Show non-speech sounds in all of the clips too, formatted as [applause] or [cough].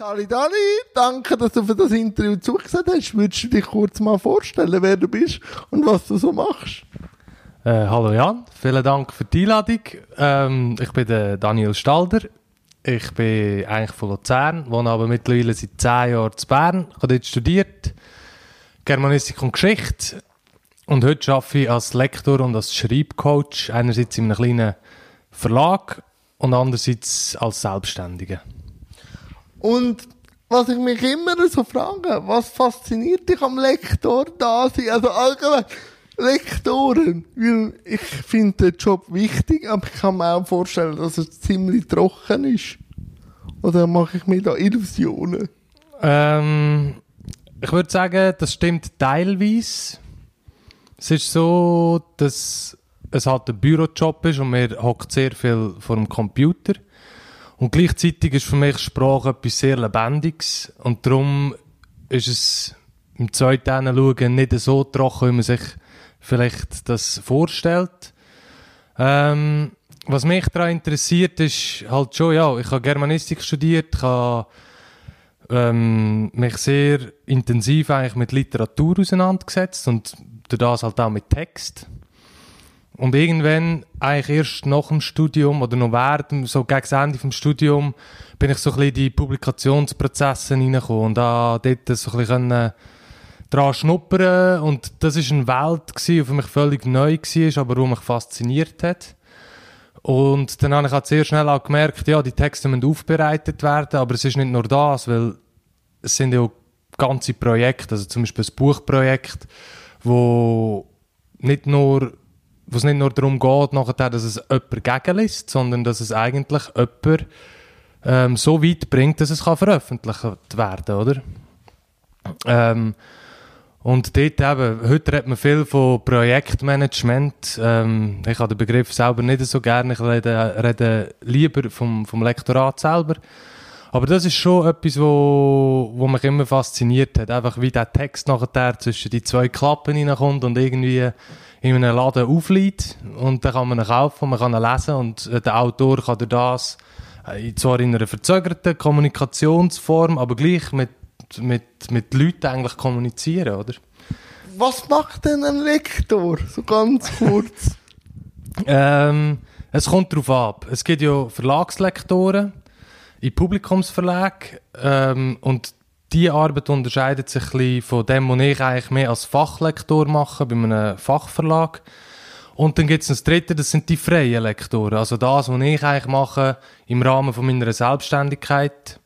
Sali Dani, danke, dass du für das Interview zugesagt hast. Würdest du dich kurz mal vorstellen, wer du bist und was du so machst? Äh, hallo Jan, vielen Dank für die Einladung. Ähm, ich bin der Daniel Stalder. Ich bin eigentlich von Luzern, wohne aber mittlerweile seit zehn Jahren in Bern. Ich habe dort studiert, Germanistik und Geschichte. Und heute arbeite ich als Lektor und als Schreibcoach, einerseits in einem kleinen Verlag und andererseits als Selbstständiger. Und was ich mich immer so frage, was fasziniert dich am Lektor da sein? Also allgemein, Lektoren, weil ich finde den Job wichtig, aber ich kann mir auch vorstellen, dass er ziemlich trocken ist. Oder mache ich mir da Illusionen? Ähm, ich würde sagen, das stimmt teilweise. Es ist so, dass es halt ein Bürojob ist und man hockt sehr viel vor dem Computer. Und gleichzeitig ist für mich Sprache etwas sehr Lebendiges. Und darum ist es im zweiten Schauen nicht so trocken, wie man sich vielleicht das vorstellt. Ähm, was mich daran interessiert, ist halt schon, ja, ich habe Germanistik studiert, ich habe ähm, mich sehr intensiv eigentlich mit Literatur auseinandergesetzt und das halt auch mit Text. Und irgendwann, eigentlich erst nach dem Studium oder noch während, so gegen das Ende vom Studium, bin ich so ein bisschen in die Publikationsprozesse reingekommen und da dort so ein bisschen dran schnuppern und das ist eine Welt gewesen, die für mich völlig neu war, aber die mich fasziniert hat. Und dann habe ich halt sehr schnell auch gemerkt, ja, die Texte müssen aufbereitet werden, aber es ist nicht nur das, weil es sind ja auch ganze Projekte, also zum Beispiel ein Buchprojekt, wo nicht nur wo es nicht nur darum geht, nachher, dass es jemand gegenliest, sondern dass es eigentlich jemand ähm, so weit bringt, dass es kann veröffentlicht werden oder? Ähm, und dort eben, heute redet man viel von Projektmanagement. Ähm, ich habe den Begriff selber nicht so gerne. Ich rede, rede lieber vom, vom Lektorat selber. Aber das ist schon etwas, wo, wo mich immer fasziniert hat. Einfach wie der Text nachher zwischen die zwei Klappen hineinkommt und irgendwie in einem Laden aufliegt. Und dann kann man ihn kaufen, man kann ihn lesen und der Autor kann durch das äh, zwar in einer verzögerten Kommunikationsform, aber gleich mit mit, mit Leuten eigentlich kommunizieren, oder? Was macht denn ein Lektor? So ganz [laughs] kurz. ähm, es kommt darauf ab. Es gibt ja Verlagslektoren in Publikumsverlagen ähm, und die Arbeit unterscheidet sich ein von dem, was ich eigentlich mehr als Fachlektor mache, bei einem Fachverlag. Und dann gibt es das dritte, das sind die freien Lektoren. Also das, was ich eigentlich mache im Rahmen von meiner Selbstständigkeit.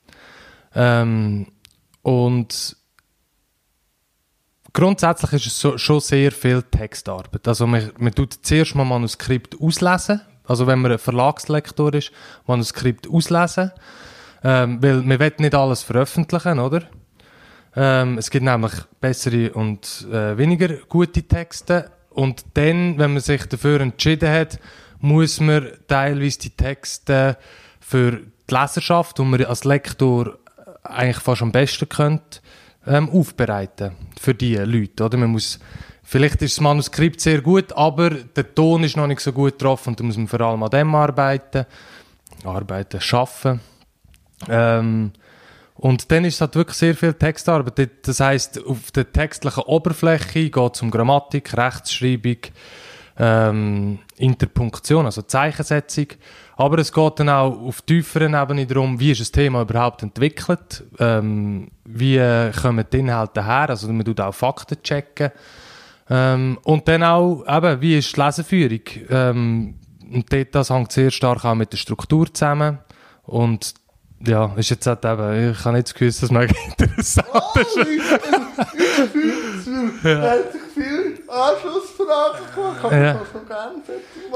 Ähm, und grundsätzlich ist es so, schon sehr viel Textarbeit. Also man, man tut zuerst mal Manuskript auslesen. Also wenn man ein Verlagslektor ist, Manuskript auslesen. Ähm, weil man will nicht alles veröffentlichen, oder? Ähm, es gibt nämlich bessere und äh, weniger gute Texte. Und dann, wenn man sich dafür entschieden hat, muss man teilweise die Texte für die Leserschaft, die man als Lektor eigentlich fast am besten könnte, ähm, aufbereiten für die Leute. Oder? Man muss, vielleicht ist das Manuskript sehr gut, aber der Ton ist noch nicht so gut drauf und da muss man vor allem an dem arbeiten, arbeiten, schaffen. Ähm, und dann ist es halt wirklich sehr viel Textarbeit. Das heißt, auf der textlichen Oberfläche geht es um Grammatik, Rechtschreibung, ähm, Interpunktion, also Zeichensetzung. Aber es geht dann auch auf tieferen Ebene darum, wie ist das Thema überhaupt entwickelt, ähm, wie kommen die Inhalte her, also man tut auch Fakten checken. Ähm, und dann auch, eben, wie ist die Leseführung? Ähm, und das hängt sehr stark auch mit der Struktur zusammen. Und ja, ist jetzt halt eben, ich habe nicht das Gefühl, dass es mega [laughs] interessant ist. Oh, ja. Kann ja. machen?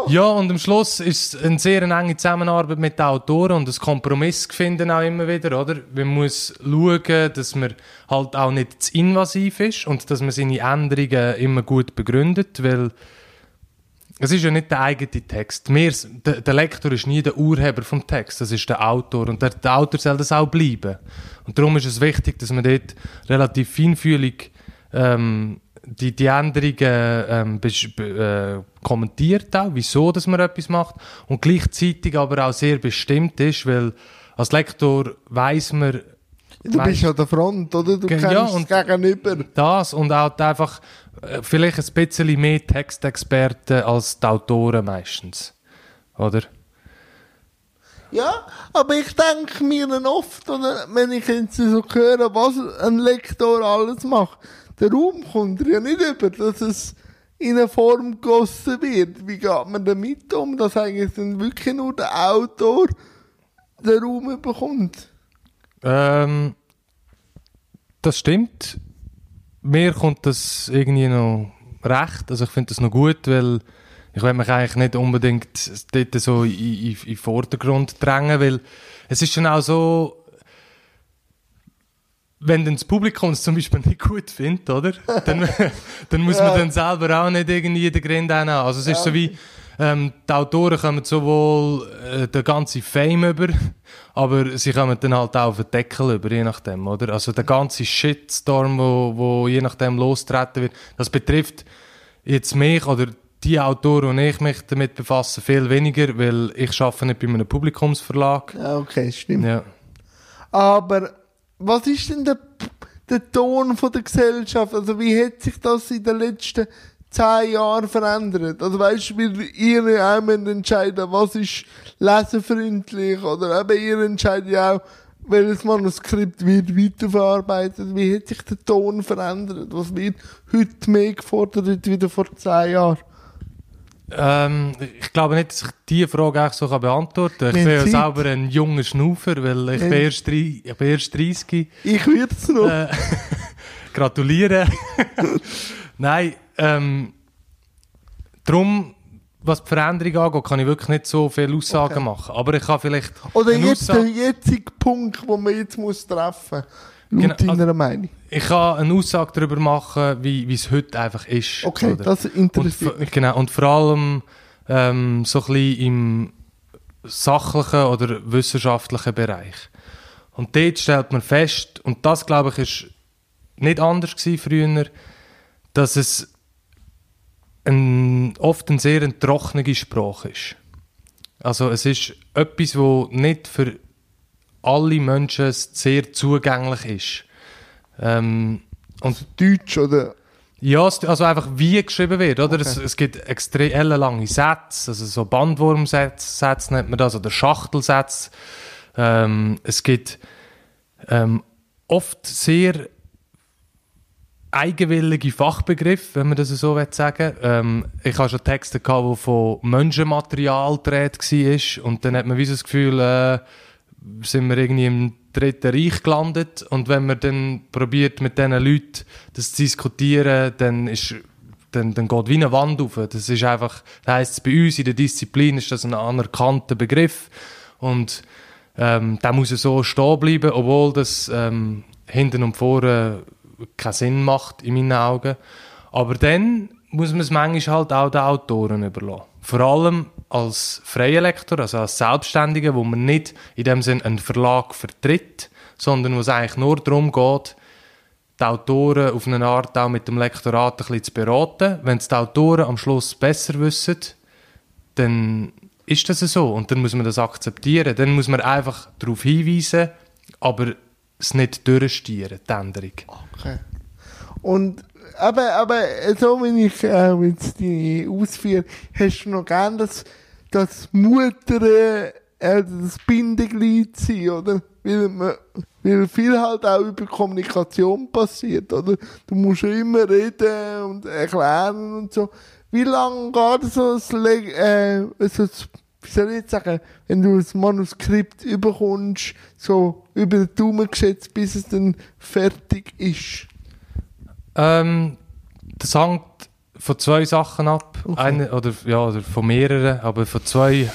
Ja, und am Schluss ist es eine sehr enge Zusammenarbeit mit den Autoren und ein Kompromiss finden auch immer wieder, oder? Man muss schauen, dass man halt auch nicht zu invasiv ist und dass man seine Änderungen immer gut begründet, weil es ist ja nicht der eigene Text. Wir, der, der, Lektor ist nie der Urheber vom Text, das ist der Autor. Und der, der, Autor soll das auch bleiben. Und darum ist es wichtig, dass man dort relativ feinfühlig ähm, die, die Änderungen ähm, äh, kommentiert auch, wieso dass man etwas macht. Und gleichzeitig aber auch sehr bestimmt ist, weil als Lektor weiß man, Du bist ja der Front, oder? Du kennst ja, gegenüber. Das und auch einfach vielleicht ein bisschen mehr Textexperten als die Autoren meistens. Oder? Ja, aber ich denke mir dann oft, oder, wenn ich jetzt so höre, was ein Lektor alles macht, der Raum kommt ja nicht über, dass es in eine Form gegossen wird. Wie geht man damit um, dass eigentlich dann wirklich nur der Autor den Raum bekommt? Ähm, das stimmt. Mir kommt das irgendwie noch recht. Also ich finde das noch gut, weil ich will mich eigentlich nicht unbedingt dort so in, in, in den Vordergrund drängen, weil es ist schon auch so, wenn dann das Publikum es zum Beispiel nicht gut findet, oder? Dann, [laughs] dann muss man Ja. dann selber auch nicht irgendwie den Grind haben. Also es ist so wie, ähm, die Autoren kommen sowohl äh, den ganzen Fame über, [laughs] aber sie kommen dann halt auch auf den Deckel über, je nachdem, oder? Also der ganze Shitstorm, wo, wo je nachdem lostreten wird, das betrifft jetzt mich oder die Autoren und ich mich damit befassen viel weniger, weil ich arbeite nicht bei einem Publikumsverlag. Ja, okay, stimmt. Ja. Aber was ist denn der, der Ton von der Gesellschaft? Also wie hat sich das in den letzten zehn Jahren verändert? Also weißt du, weil ihr auch entscheiden, was ist leserfreundlich oder eben ihr entscheidet ja auch, welches Manuskript wird weiterverarbeitet. Wie hat sich der Ton verändert? Was wird heute mehr gefordert wieder vor zehn Jahren? Ähm, ich glaube nicht, dass ich diese Frage eigentlich so kann beantworten kann. Ich Wir bin ja selber ein junger Schnaufer, weil ich Wir- bin erst, drei, ich bin erst 30. Ich würde es noch. Äh, [laughs] gratulieren. [laughs] Nein, ähm, darum, was die Veränderung angeht, kann ich wirklich nicht so viele Aussagen Okay. machen. Aber ich kann vielleicht Oder jetzt Aussage- der jetzige Punkt, wo man jetzt muss treffen muss. Laut Genau, deiner Meinung. ich kann eine Aussage darüber machen, wie es heute einfach ist. Okay, oder? das Und, interessiert v- mich. genau, und vor allem ähm, so ein bisschen im sachlichen oder wissenschaftlichen Bereich. Und dort stellt man fest, und das glaube ich ist nicht anders gewesen früher, dass es ein, oft eine sehr eine trockene Sprache ist. Also es ist etwas, wo nicht für alle Menschen sehr zugänglich ist. Ähm, und Deutsch oder ja, also einfach wie geschrieben wird, oder? Es, es gibt extrem ellenlange Sätze, also so Bandwurmsätze Sätze nennt man das, oder Schachtelsätze. Ähm, es gibt ähm, oft sehr eigenwillige Fachbegriffe, wenn man das so will sagen. Ähm, Ich habe schon Texte gehabt, die von Menschenmaterial gedreht war. Und dann hat man wie so das Gefühl, äh, sind wir irgendwie im Dritten Reich gelandet. Und wenn man dann probiert mit diesen Leuten das zu diskutieren, dann ist dann, dann geht wie eine Wand auf. Das ist einfach, das heisst, bei uns in der Disziplin ist das ein anerkannter Begriff. Und ähm, der muss so stehen bleiben, obwohl das ähm, hinten und vorne keinen Sinn macht in meinen Augen. Aber dann muss man es manchmal halt auch den Autoren überlassen. Vor allem als freier Lektor, also als Selbstständiger, wo man nicht in dem Sinn einen Verlag vertritt, sondern wo es eigentlich nur darum geht, die Autoren auf eine Art auch mit dem Lektorat ein bisschen zu beraten. Wenn es die Autoren am Schluss besser wissen, dann ist das so und dann muss man das akzeptieren. Dann muss man einfach darauf hinweisen, aber es nicht durchstieren, die Änderung. Okay. Und aber, aber so wie ich äh, jetzt die ausführe, hast du noch gern das, das Mutter, äh, das Bindeglied sein, oder? Weil, man, weil viel halt auch über Kommunikation passiert, oder? Du musst ja immer reden und erklären und so. Wie lange geht so ein, äh, so ein wie soll ich jetzt sagen, wenn du das Manuskript überkommst, so über den Daumen geschätzt, bis es dann fertig ist? Ähm, das hängt von zwei Sachen ab. Okay. Eine, oder, ja, oder von mehreren, aber von zwei,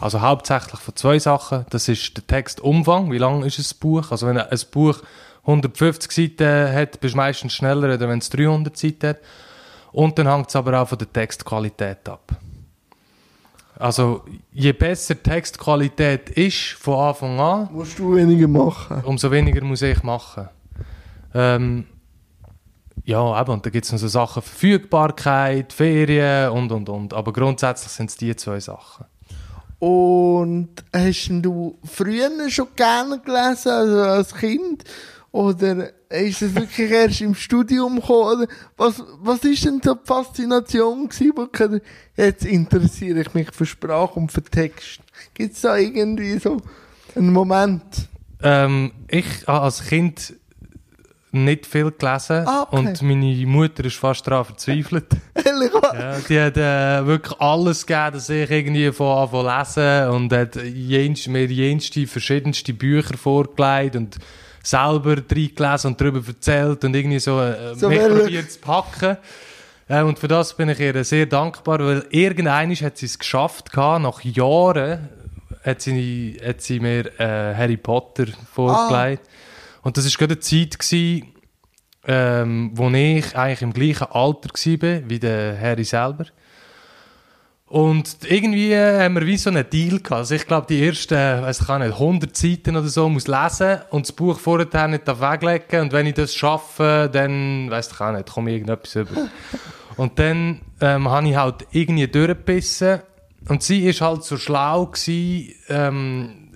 also hauptsächlich von zwei Sachen. Das ist der Textumfang, wie lang ist ein Buch? Also wenn ein Buch 150 Seiten hat, bist du meistens schneller, als wenn es 300 Seiten hat. Und dann hängt es aber auch von der Textqualität ab. Also je besser die Textqualität ist von Anfang an, Musst du weniger machen. umso weniger muss ich machen. Ähm, ja, eben, und da gibt es noch so Sachen, Verfügbarkeit, Ferien und, und, und. Aber grundsätzlich sind es die zwei Sachen. Und hast du früher schon gerne gelesen, also als Kind? Oder ist es wirklich erst im Studium gekommen? Oder was, was ist denn so die Faszination gewesen, wo ich, jetzt interessiere ich mich für Sprache und für Text. Gibt es da irgendwie so einen Moment? Ähm, ich habe als Kind nicht viel gelesen Ah, okay. und meine Mutter ist fast daran verzweifelt. [laughs] Ehrlich ja, die hat äh, wirklich alles gegeben, dass ich irgendwie von Anfang an lesen und hat jenst, mir jenste verschiedenste Bücher vorgelegt und selber reingelesen und darüber erzählt und irgendwie so, äh, So welche- probiert zu packen. Äh, und für das bin ich ihr sehr dankbar, weil irgendeiner hat sie es geschafft gehabt, nach Jahren hat sie, hat sie mir äh, Harry Potter vorgelegt. Und das war gerade eine Zeit, gewesen, ähm, wo ich eigentlich im gleichen Alter war wie der Harry selber. Und irgendwie haben wir wie so einen Deal gehabt. Also ich glaube, die ersten, weiß ich nicht, 100 Seiten oder so muss lesen und das Buch vorher nicht weglegen. Und wenn ich das schaffe, dann, weiß ich auch nicht, komme ich irgendetwas über. [laughs] Und dann ähm, habe ich halt irgendwie durchgebissen. Und sie ist halt so schlau gewesen, ähm,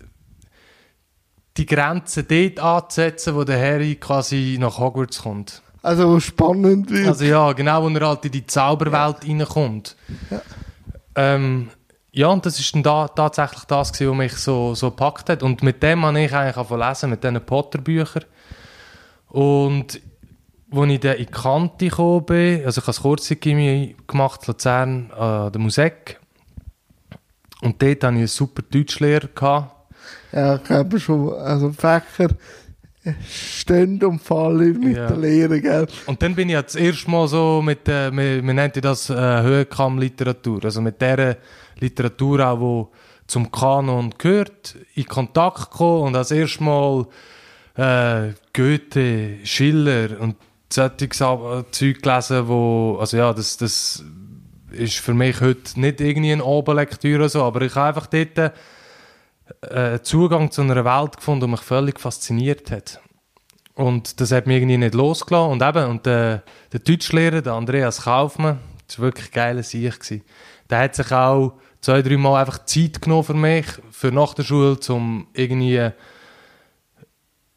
die Grenze dort anzusetzen, wo der Harry quasi nach Hogwarts kommt. Also spannend wird. Also ja, genau, wo er halt in die Zauberwelt reinkommt. Ähm, ja, und das ist dann da, tatsächlich das gewesen, was mich so, so gepackt hat. Und mit dem habe ich eigentlich angefangen lesen, mit diesen Potter-Büchern. Und als ich dann in die Kante gekommen bin, also ich habe das kurze Gimmi gemacht, Luzern, an der Musik. Und dort hatte ich einen super Deutschlehrer. Ja, ich glaube schon, also Fächer stehen und fallen mit Ja. der Lehre, gell? Und dann bin ich ja das erste Mal so mit, äh, wir, wir nennen das äh, Höhenkamm-Literatur, also mit der Literatur auch, wo zum Kanon gehört, in Kontakt gekommen und als erstes Mal äh, Goethe, Schiller und solche Zeug gelesen, wo, also ja, das, das ist für mich heute nicht irgendwie eine Oberlektüre oder so, aber ich habe einfach dort äh, einen Zugang zu einer Welt gefunden, die mich völlig fasziniert hat. Und das hat mich irgendwie nicht losgelassen. Und eben, und der, der Deutschlehrer, der Andreas Kaufmann, das war wirklich geiler Sieg. Der hat sich auch zwei, drei Mal einfach Zeit genommen für mich, für nach der Schule, um irgendwie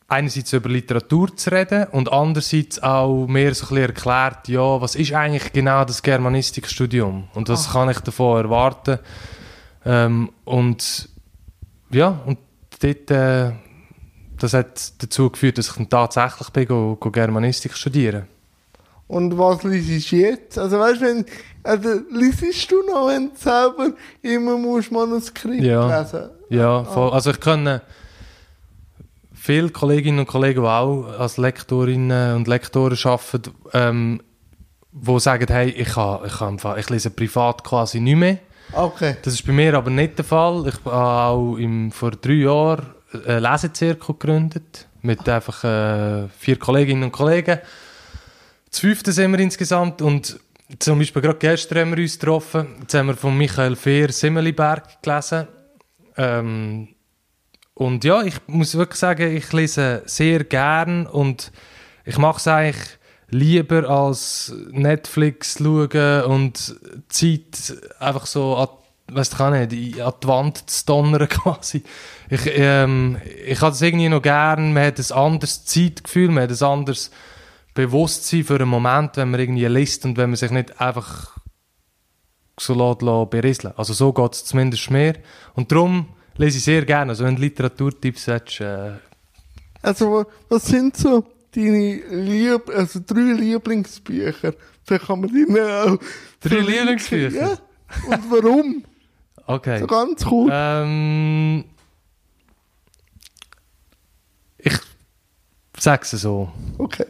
einerseits über Literatur zu reden und andererseits auch mir so ein bisschen erklärt, ja, was ist eigentlich genau das Germanistikstudium und was kann ich davon erwarten. Ähm, und ja, und dort, äh, das hat dazu geführt, dass ich dann tatsächlich bin, go, go Germanistik studieren. Und was liest du jetzt? Also weißt du, wenn, also liest du noch, wenn du selber immer musst Manuskript Ja. lesen? Ja, voll. also ich kenne viele Kolleginnen und Kollegen, die auch als Lektorinnen und Lektoren arbeiten, ähm, die sagen, hey, ich, kann, ich, kann, ich lese privat quasi nicht mehr. Okay. Das ist bei mir aber nicht der Fall. Ich habe auch im, vor drei Jahren einen Lesezirkel gegründet mit einfach äh, vier Kolleginnen und Kollegen. Das fünfte sind wir insgesamt und zum Beispiel gerade gestern haben wir uns getroffen. Jetzt haben wir von Michael Fehr Simmeliberg gelesen. Ähm, und ja, ich muss wirklich sagen, ich lese sehr gern und ich mache es eigentlich lieber als Netflix schauen und Zeit einfach so an, weißt du, nicht, an die Wand zu donnern [laughs] quasi. Ich, ähm, ich habe das irgendwie noch gern, man hat ein anderes Zeitgefühl, man hat ein anderes Bewusstsein für einen Moment, wenn man irgendwie liest und wenn man sich nicht einfach so lässt, lässt berieseln. Also so geht es zumindest mir. Und darum lese ich sehr gerne. Also wenn du Literaturtipps hättest, äh, Also wa- was sind so deine Lieb also drei Lieblingsbücher? Vielleicht kann man die auch Drei. Lieblingsbücher? Ja. Und warum? [laughs] okay. So ganz kurz. Ähm, ich sag's so. Okay.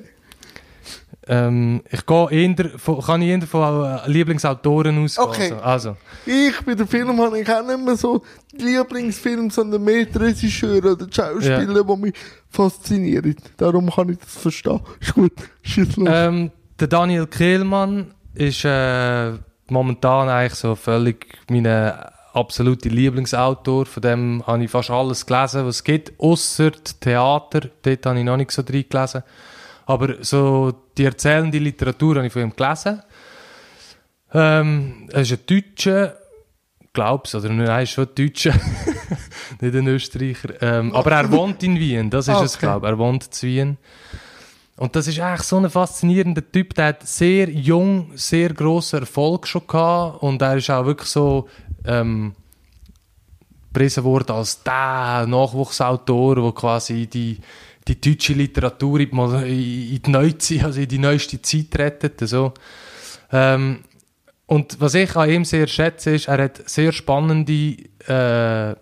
Ähm, ich gehe eher, von, kann ich eher von äh, Lieblingsautoren ausgehen. Okay. Also, also, Ich bei den Filmen habe ich auch nicht mehr so die Lieblingsfilme, sondern mehr die Regisseure oder die Schauspieler, die mich faszinieren. Darum kann ich das verstehen. Ist gut. Schieß los. ähm, der Daniel Kehlmann ist äh, momentan eigentlich so völlig mein absoluter Lieblingsautor. Von dem habe ich fast alles gelesen, was es gibt, außer Theater. Dort habe ich noch nicht so drin gelesen. Aber so die erzählende Literatur habe ich von ihm gelesen. Ähm, er ist ein Deutscher, glaub's, oder nein, ist schon Deutscher, [laughs] nicht ein Österreicher. Ähm, aber er wohnt in Wien, das ist Okay. es, glaube ich. Er wohnt in Wien. Und das ist eigentlich so ein faszinierender Typ, der hat sehr jung, sehr grossen Erfolg schon gehabt und er ist auch wirklich so ähm, gepriesen worden als der Nachwuchsautor, der quasi die, die deutsche Literatur in die, Neuzeit, also in die neueste Zeit rettet. So. Ähm, und was ich an ihm sehr schätze, ist, er hat sehr spannende, äh,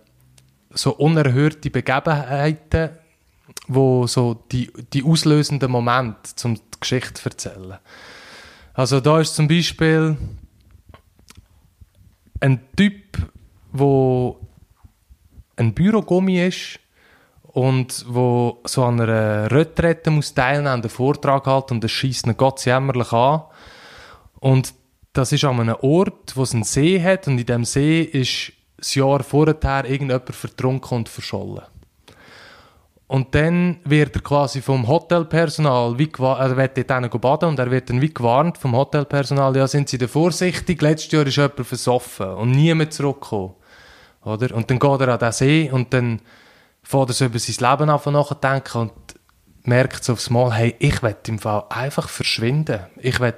so unerhörte Begebenheiten, wo so die, die auslösenden Momente zum die Geschichte zu erzählen. Also da ist zum Beispiel ein Typ, wo ein Bürogummi ist und wo so an einer Retrette muss teilnehmen, einen Vortrag halten und das schießt ihn Gott jämmerlich an. Und das ist an einem Ort, wo es einen See hat und in dem See ist das Jahr vorher irgendjemand vertrunken und verschollen. Und dann wird er quasi vom Hotelpersonal, er wird dort baden und er wird dann wie gewarnt vom Hotelpersonal, ja, sind Sie da vorsichtig, letztes Jahr ist jemand versoffen und niemand zurückgekommen. Oder? Und dann geht er an den See und dann fährt er so über sein Leben an nachdenken und merkt so aufs Mal, hey, ich will im Fall einfach verschwinden. Ich will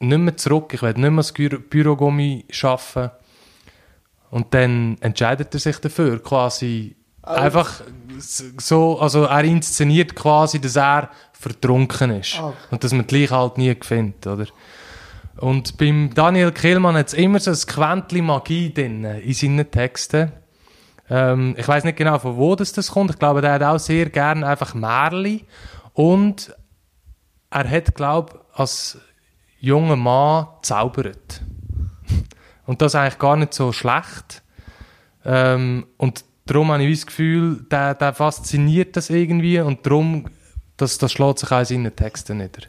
nicht mehr zurück, ich will nicht mehr als Gü- Bürogummi arbeiten. Und dann entscheidet er sich dafür, quasi einfach so, also er inszeniert quasi, dass er vertrunken ist. Okay. Und dass man die Leiche halt nie findet, oder? Und beim Daniel Kehlmann hat es immer so ein Quäntchen Magie drin in seinen Texten. Ähm, ich weiß nicht genau, von wo das, das kommt. Ich glaube, der hat auch sehr gerne einfach Märli. Und er hat, glaube ich, als junger Mann zaubert. [laughs] Und das ist eigentlich gar nicht so schlecht. Ähm, und darum habe ich das Gefühl, der, der fasziniert das irgendwie und darum, das, das schlägt sich auch in seinen Texten nieder.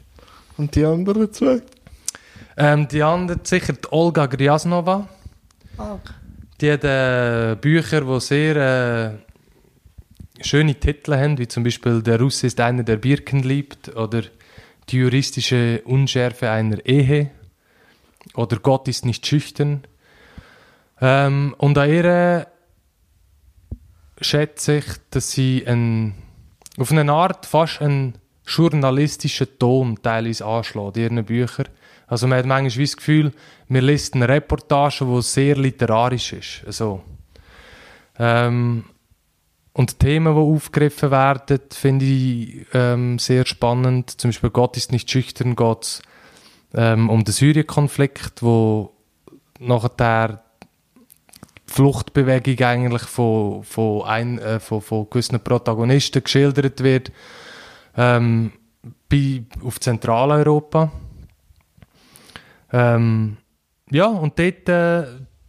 Und die anderen zwei? Ähm, die andere, sicher die Olga Gryasnova. Ah, Die hat äh, Bücher, die sehr äh, schöne Titel haben, wie zum Beispiel Der Russe ist einer, der Birken liebt oder Die juristische Unschärfe einer Ehe oder Gott ist nicht schüchtern. Ähm, und an ihr schätze ich, dass sie ein, auf eine Art fast einen journalistischen Ton teilweise anschlägt in ihren Büchern. Also man hat manchmal das Gefühl, man liest eine Reportage, die sehr literarisch ist. Also, ähm, und die Themen, die aufgegriffen werden, finde ich ähm, sehr spannend. Zum Beispiel Gott ist nicht schüchtern, geht ähm, um den Syrien-Konflikt, wo nachher die Fluchtbewegung eigentlich von, von, ein, äh, von, von gewissen Protagonisten geschildert wird ähm, bei, auf Zentraleuropa. Ähm, ja, und dort, äh,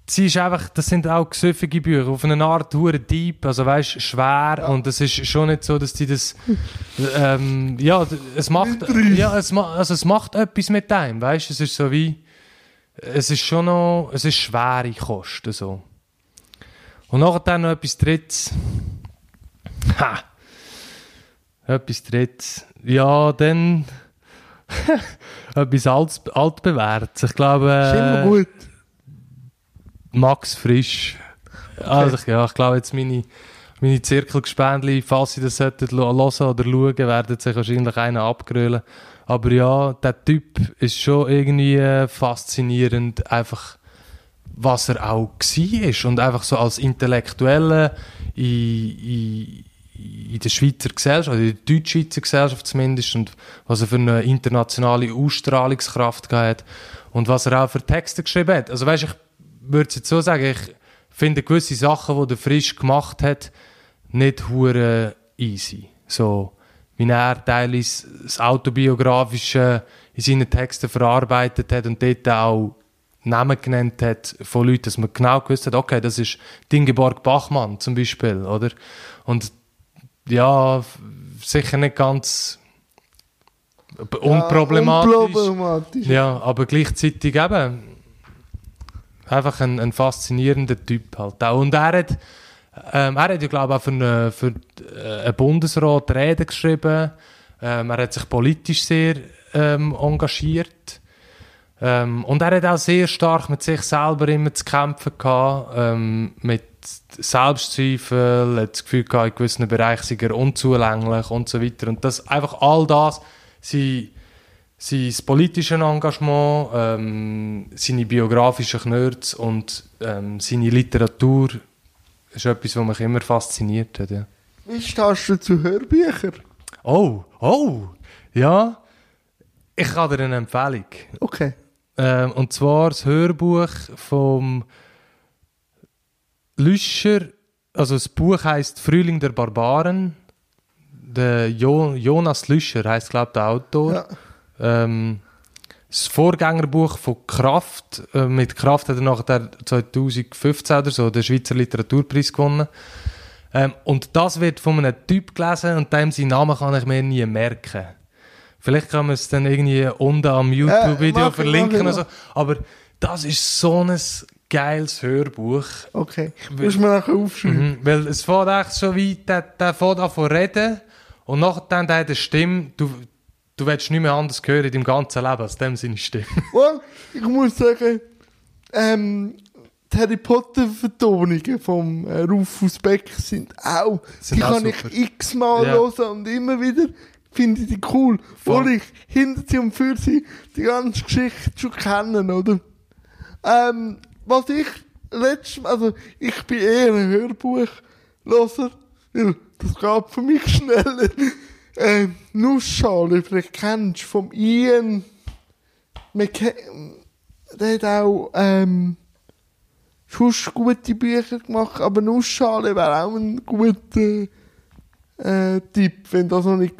sie ist einfach, das sind auch gesüffige Bücher, auf eine Art hure deep, also weißt, schwer und es ist schon nicht so, dass die das, [laughs] ähm, ja, es macht, ja, es, ma, also es macht etwas mit einem, weißt, es ist so wie, es ist schon noch, es ist schwere Kosten, so. Und nachher dann noch etwas drittes. Ha! Etwas drittes. Ja, dann [laughs] etwas alt, altbewährtes. Ich glaube, ist immer äh, gut. Max Frisch. Also, ich- ja, ich glaube jetzt meine, meine Zirkelgespendli, falls sie das sollten hören oder schauen, werden sich wahrscheinlich einen abgrölen. Aber ja, der Typ ist schon irgendwie äh, faszinierend, einfach was er auch war und einfach so als Intellektuelle in, in, in der Schweizer Gesellschaft, oder in der Deutschschweizer Gesellschaft zumindest und was er für eine internationale Ausstrahlungskraft gehabt hat und was er auch für Texte geschrieben hat. Also weißt, ich würde es jetzt so sagen, ich finde gewisse Sachen, die der Frisch gemacht hat, nicht hure easy. So, wie er teilweise das Autobiografische in seinen Texten verarbeitet hat und dort auch Namen genannt hat von Leuten, dass man genau gewusst hat, okay, das ist Dingeborg Bachmann zum Beispiel, oder? Und ja, sicher nicht ganz unproblematisch. Ja, unproblematisch. Ja, aber gleichzeitig eben einfach ein, ein faszinierender Typ halt. auch. Und er hat, ähm, er hat ja glaube ich auch für, eine, für äh, einen Bundesrat Reden geschrieben. Ähm, er hat sich politisch sehr ähm, engagiert. Ähm, und er hat auch sehr stark mit sich selber immer zu kämpfen gehabt, ähm, mit Selbstzweifel, hat das Gefühl gehabt, in gewissen Bereichen sei er unzulänglich und so weiter. Und das, einfach all das, sein, sein politisches Engagement, ähm, seine biografischen Knörz und ähm, seine Literatur ist etwas, was mich immer fasziniert hat. Ja. Wie stehst du zu Hörbüchern? Oh, oh, ja. Ich habe dir eine Empfehlung. Okay. Ähm, und zwar das Hörbuch vom Lüscher. Also das Buch heißt Frühling der Barbaren. Der jo Jonas Lüscher heißt glaube ich der Autor. Ja. Ähm, das Vorgängerbuch von Kraft. Äh, mit Kraft hat er nachher 2015 oder so den Schweizer Literaturpreis gewonnen. Ähm, und das wird von einem Typ gelesen und dem seinen Namen kann ich mir nie merken. Vielleicht kann man es dann irgendwie unten am YouTube-Video mach ich, verlinken. mach ich oder so. Aber das ist so ein geiles Hörbuch. Okay. Muss man nachher aufschreiben. Mhm. Weil es fährt echt so wie, der, der fährt an von reden und nachher dann hat eine Stimme, du, du willst nicht mehr anders hören in deinem ganzen Leben als dem seine Stimme. [laughs] Und ich muss sagen, ähm, die Harry Potter Vertonungen vom äh, Rufus Beck sind auch, Sind die auch kann super. ich x-mal Ja. hören und immer wieder finde ich die cool, Voll. weil ich hinter sie und für sie die ganze Geschichte schon kenne, oder? Ähm, was ich letztes also ich bin eher ein Hörbuchloser, weil das geht für mich [laughs] schneller. Ähm, Nussschale, vielleicht kennst du vom Ian der hat auch ähm, schon gute Bücher gemacht, aber Nussschale wäre auch ein guter äh, Tipp, wenn das noch nicht...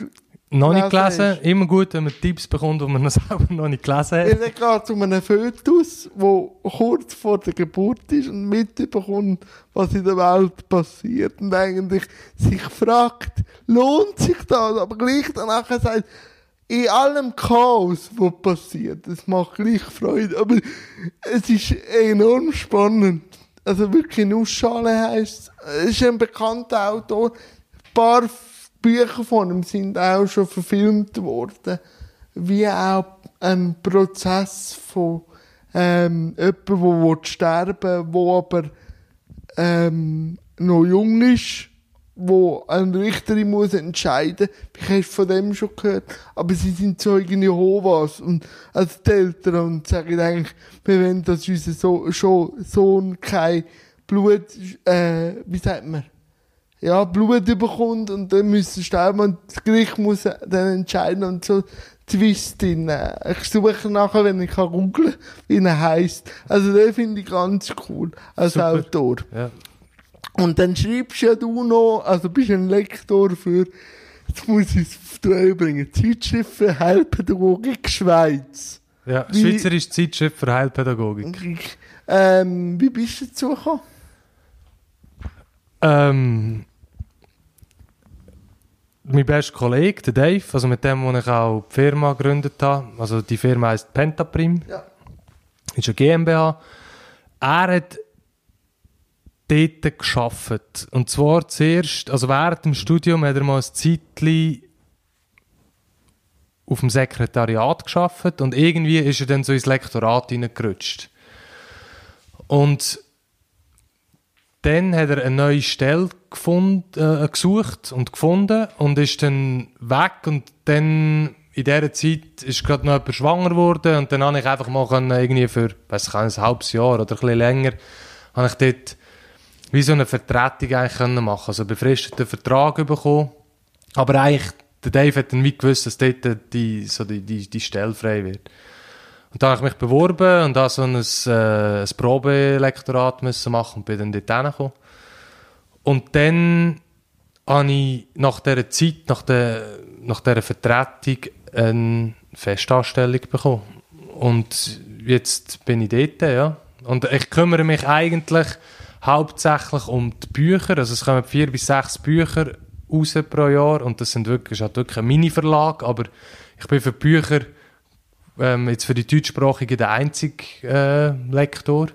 noch nicht Gelesen gelesen, immer gut, wenn man Tipps bekommt, die man [laughs] selber noch nicht gelesen hat. Er geht zu einem Fötus, der kurz vor der Geburt ist und mitbekommt, was in der Welt passiert und eigentlich sich fragt, lohnt sich das? Aber gleich danach sagt, in allem Chaos, was passiert, es macht gleich Freude, aber es ist enorm spannend. Also wirklich Nussschale heisst, es ist ein bekannter Autor. Ein paar Bücher von ihm sind auch schon verfilmt worden. Wie auch ein Prozess von ähm, jemandem, der sterben will, der aber ähm, noch jung ist, wo ein Richterin muss entscheiden. Ich habe von dem schon gehört. Aber sie sind Zeugen Jehovas und als Eltern und sagen eigentlich, wir wollen, dass unser so Sohn kein Blut, äh, wie sagt man? Ja, Blut bekommt und dann müssen sterben und das Gericht muss dann entscheiden und so Twist drin. Ich suche nachher, wenn ich kann googlen, wie er heisst. Also den finde ich ganz cool als Super. Autor. Ja. Und dann schreibst ja du noch, also bist ein Lektor für, jetzt muss ich es bringen, Zeitschrift für Heilpädagogik Schweiz. Ja, Wie- Schweizerische Zeitschrift für Heilpädagogik. Ähm, wie bist du dazu gekommen? Ähm, mein bester Kollege, der Dave, also mit dem, wo ich auch die Firma gegründet habe, also die Firma heißt Pentaprim, Ja. ist eine GmbH. Er hat dort geschafft. Und zwar zuerst, also während dem Studium hat er mal ein Zeitchen auf dem Sekretariat geschafft und irgendwie ist er dann so ins Lektorat hineingerutscht. Und dann hat er eine neue Stelle gefunden, äh, gesucht und gefunden und ist dann weg und dann in dieser Zeit ist gerade noch jemand schwanger geworden und dann habe ich einfach mal können, irgendwie für, weiß ich, ein halbes Jahr oder ein bisschen länger, habe ich dort wie so eine Vertretung eigentlich können machen, also einen befristeten Vertrag bekommen, aber eigentlich, der Dave hat dann wie gewusst, dass dort die, so die, die, die Stelle frei wird. Und dann habe ich mich beworben und habe so ein, äh, ein Probelektorat müssen machen und bin dann dort hingekommen. Und dann habe ich nach dieser Zeit, nach, der, nach dieser Vertretung, eine Festanstellung bekommen. Und jetzt bin ich dort, ja. Und ich kümmere mich eigentlich hauptsächlich um die Bücher. Also es kommen vier bis sechs Bücher raus pro Jahr und das sind wirklich, ist halt wirklich ein Mini-Verlag, aber ich bin für die Bücher ähm, jetzt für die Deutschsprachigen der einzige äh, Lektor.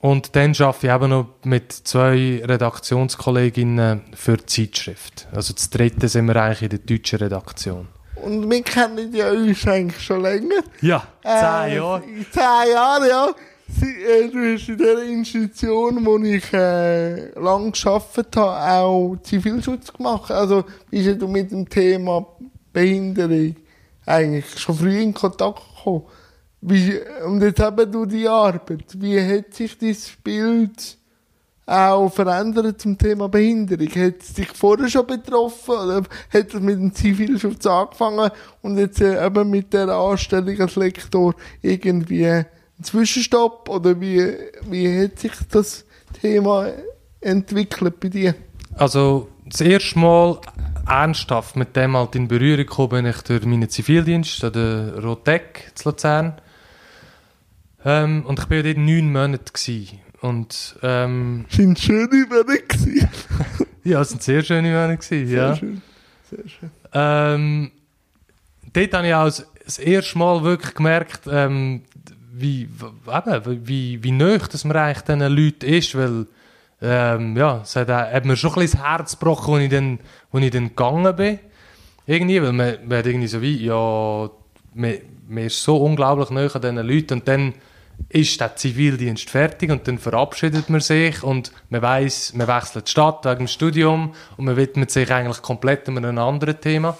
Und dann arbeite ich eben noch mit zwei Redaktionskolleginnen für die Zeitschrift. Also das dritte sind wir eigentlich in der deutschen Redaktion. und wir kennen ja uns eigentlich schon länger. Ja, zehn Äh, Jahre. Zehn Jahre, ja. Sie, äh, du hast in der Institution, wo ich äh, lang gearbeitet habe, auch Zivilschutz gemacht. Also bist du mit dem Thema Behinderung eigentlich schon früh in Kontakt gekommen. Wie, und jetzt eben du die Arbeit. Wie hat sich dein Bild auch verändert zum Thema Behinderung? Hat es dich vorher schon betroffen oder hat es mit dem Zivilschutz angefangen und jetzt äh, eben mit der Anstellung als Lektor irgendwie ein Zwischenstopp oder wie, wie hat sich das Thema entwickelt bei dir? Also, das erste Mal ernsthaft mit dem halt in Berührung gekommen bin ich durch meinen Zivildienst an der Rotec zu Luzern. Ähm, und ich war ja dort neun Monate. Gewesen. Und ähm, [laughs] Sind schöne Monate [laughs] ja, es waren sehr schöne Monate. Gewesen, ja. Sehr schön. Sehr schön. Ähm, dort habe ich auch das, erste Mal wirklich gemerkt, ähm, wie, eben, wie, wie nöch dass man eigentlich diesen Leuten ist, weil ähm, ja, es hat, hat mir schon ein bisschen das Herz gebrochen, als ich dann, als ich dann gegangen bin. Irgendwie, weil man, man hat irgendwie so wie, ja, man, man ist so unglaublich nöch an diesen Leuten und dann ist der Zivildienst fertig und dann verabschiedet man sich und man weiß, man wechselt die Stadt wegen dem Studium und man widmet sich eigentlich komplett einem anderen Thema.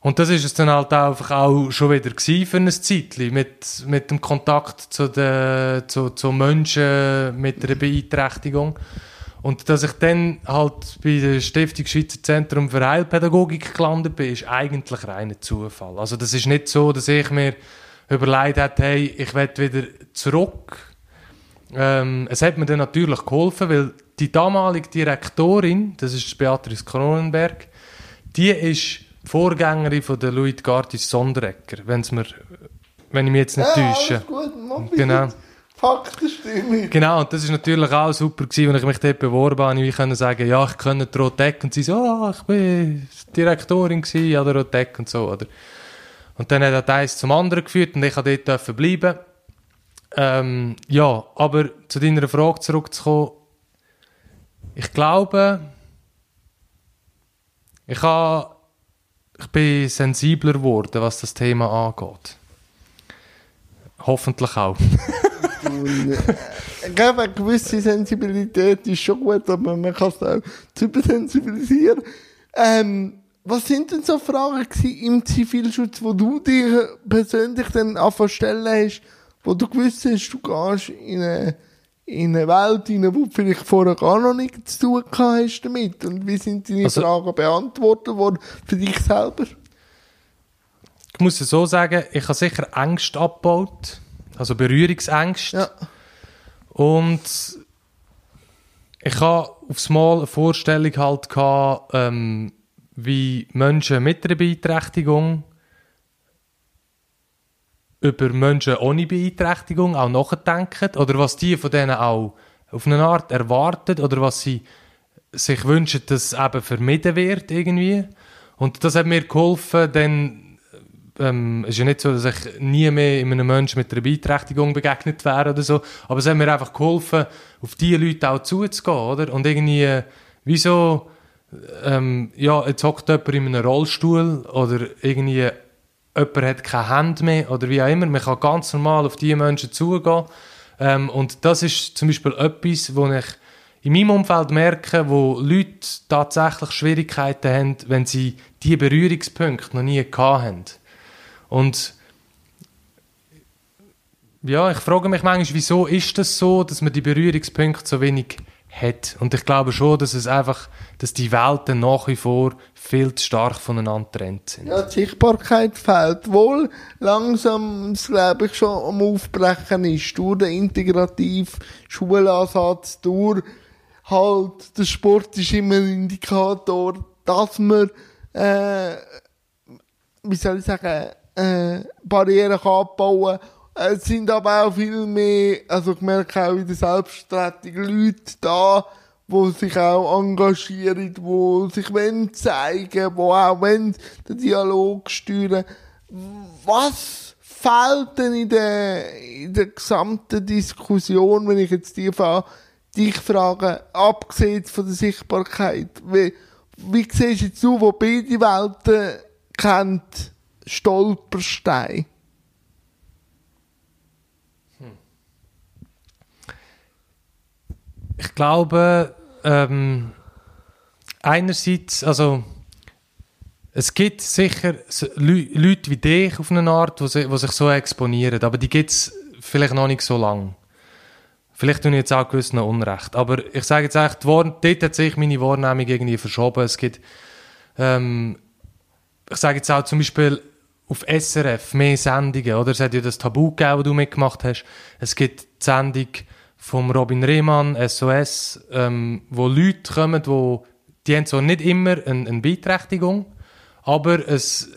Und das ist es dann halt einfach auch schon wieder für ein Zeitchen, mit, mit dem Kontakt zu, den, zu, zu Menschen mit einer Beeinträchtigung. Und dass ich dann halt bei der Stiftung Schweizer Zentrum für Heilpädagogik gelandet bin, ist eigentlich reiner Zufall. Also das ist nicht so, dass ich mir überlegt habe, hey, ich will wieder zurück. Ähm, es hat mir dann natürlich geholfen, weil die damalige Direktorin, das ist Beatrice Kronenberg, die ist die Vorgängerin von der Louis Gartis Sonderecker, wenn's mir, wenn ich mich jetzt nicht Ja, täusche. gut. Genau. Fakten stimmen. Genau, und das ist natürlich auch super gewesen, als ich mich dort beworben habe, ich konnte sagen, ja, ich die Rotec und sie so, ah, ich bin Direktorin gewesen an der Rotec und so, oder? Und dann hat eins zum anderen geführt und ich durfte dort bleiben. Ähm, ja, aber zu deiner Frage zurückzukommen, ich glaube, ich, habe, ich bin sensibler geworden, was das Thema angeht. Hoffentlich auch. Ich glaube, eine gewisse Sensibilität ist schon gut, aber man kann es auch zu übersensibilisieren. Ähm, was sind denn so Fragen im Zivilschutz, wo du dir persönlich dann anfangen stellen hast, wo du gewusst hast, du gehst in eine, in eine Welt rein, wo du vielleicht vorher gar noch nichts zu tun hast damit? Und wie sind deine Also- Fragen beantwortet worden für dich selber? Ich muss es so sagen, ich habe sicher Ängste abgebaut, also Berührungsängste. Ja. Und ich habe aufs Mal eine Vorstellung halt gehabt, ähm, wie Menschen mit einer Beeinträchtigung über Menschen ohne Beeinträchtigung auch nachdenken oder was die von denen auch auf eine Art erwarten oder was sie sich wünschen, dass eben vermieden wird irgendwie. Und das hat mir geholfen, dann ähm, es ist ja nicht so, dass ich nie mehr in einem Menschen mit einer Beeinträchtigung begegnet wäre oder so, aber es hat mir einfach geholfen, auf diese Leute auch zuzugehen, oder? Und irgendwie, äh, wieso, ähm, ja, jetzt hockt jemand in einem Rollstuhl oder irgendwie jemand hat keine Hände mehr oder wie auch immer, man kann ganz normal auf diese Menschen zugehen ähm, und das ist zum Beispiel etwas, wo ich in meinem Umfeld merke, wo Leute tatsächlich Schwierigkeiten haben, wenn sie diese Berührungspunkte noch nie haben. Und ja, ich frage mich manchmal, wieso ist das so, dass man die Berührungspunkte so wenig hat. Und ich glaube schon, dass es einfach, dass die Welten nach wie vor viel zu stark voneinander getrennt sind. Ja, die Sichtbarkeit fehlt wohl langsam, glaube ich schon am Aufbrechen ist, durch den integrativen Schulansatz, durch halt, der Sport ist immer ein Indikator, dass man, äh, wie soll ich sagen, äh, Barrieren kann abbauen Es sind aber auch viel mehr, also ich merke auch in der Selbstvertretung Leute da, wo sich auch engagieren, wo sich wollen zeigen, wo auch wollen den Dialog steuern. Was fehlt denn in der, in der gesamten Diskussion, wenn ich jetzt die fra dich frage, abgesehen von der Sichtbarkeit? Wie, wie siehst jetzt du, wo beide Welten kennt Stolperstein? Ich glaube, ähm, einerseits, also es gibt sicher Leute wie dich auf eine Art, die sich, so exponieren, aber die gibt es vielleicht noch nicht so lange. Vielleicht tue ich jetzt auch gewiss noch Unrecht. Aber ich sage jetzt echt, dort hat sich meine Wahrnehmung irgendwie verschoben. Es gibt, ähm, ich sage jetzt auch zum Beispiel auf SRF mehr Sendungen, oder? Es hat ja das Tabu gegeben, das du mitgemacht hast. Es gibt die Sendung vom Robin Rehmann, SOS, ähm, wo Leute kommen, wo, die haben zwar nicht immer eine, eine Beeinträchtigung, aber es,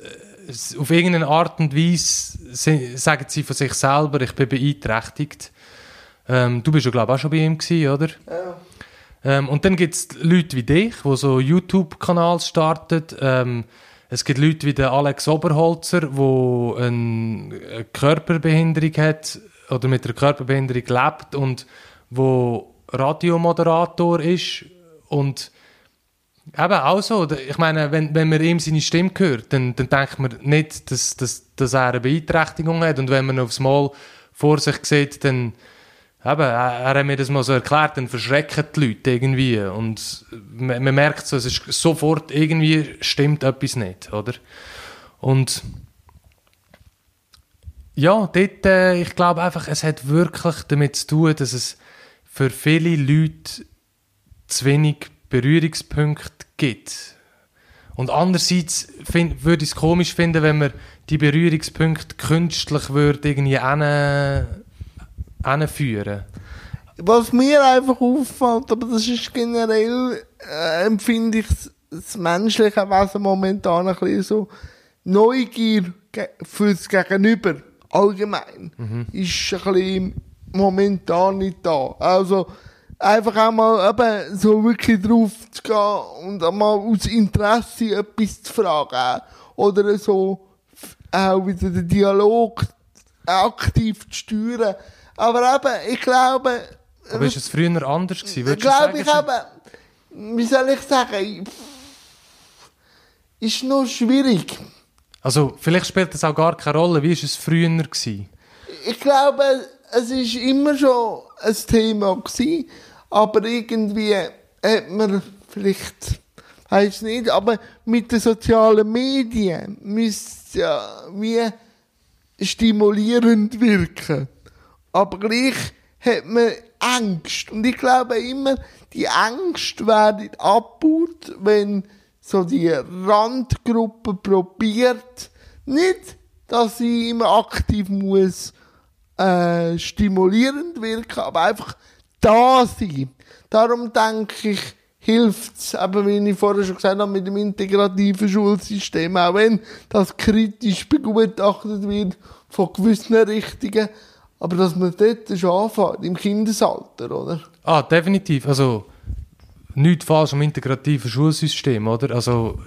es, auf irgendeine Art und Weise se- sagen sie von sich selber, ich bin beeinträchtigt. Ähm, du bist ja, glaube ich, auch schon bei ihm gewesen, oder? Ja. Ähm, und dann gibt es Leute wie dich, die so YouTube-Kanal starten. Ähm, es gibt Leute wie der Alex Oberholzer, der eine, eine Körperbehinderung hat oder mit einer Körperbehinderung lebt und wo Radiomoderator ist und Eben, auch so. Ich meine, wenn, wenn man ihm seine Stimme hört, dann, dann denkt man nicht, dass, dass, dass er eine Beeinträchtigung hat. Und wenn man aufs Mal vor sich sieht, dann, eben, er, hat mir das mal so erklärt, dann verschrecken die Leute irgendwie. Und man, man merkt so, es ist sofort, irgendwie stimmt etwas nicht, oder? Und ja, dort, äh, ich glaube einfach, es hat wirklich damit zu tun, dass es für viele Leute zu wenig Berührungspunkte gibt. Und andererseits würde ich es komisch finden, wenn man die Berührungspunkte künstlich würde irgendwie hin, hinführen. Was mir einfach auffällt, aber das ist generell, äh, empfinde ich das- menschliche Wesen momentan ein bisschen so, Neugier fürs Gegenüber, allgemein, ist ein bisschen momentan nicht da. Also, einfach auch mal eben so wirklich drauf zu gehen und einmal aus Interesse etwas zu fragen. Oder so auch wieder den Dialog aktiv zu steuern. Aber eben, ich glaube, Aber ist es früher anders gewesen? Würdest glaube ich eben, wie soll ich sagen, ist noch schwierig. Also, vielleicht spielt das auch gar keine Rolle. Wie war es früher? Gewesen? Ich glaube, es ist immer schon ein Thema gewesen, aber irgendwie hat man vielleicht, weiß nicht, aber mit den sozialen Medien müsste ja wie stimulierend wirken. Aber gleich hat man Angst. Und ich glaube immer, die Angst werden abgebaut, wenn so die Randgruppe probiert, nicht, dass sie immer aktiv muss äh, stimulierend wirken, aber einfach da sein. Darum denke ich, hilft es, eben wie ich vorher schon gesagt habe, mit dem integrativen Schulsystem, auch wenn das kritisch begutachtet wird von gewissen Richtungen, aber dass man dort schon anfängt, im Kindesalter, oder? Ah, definitiv. Also, nichts falsch am integrativen Schulsystem, oder? Also,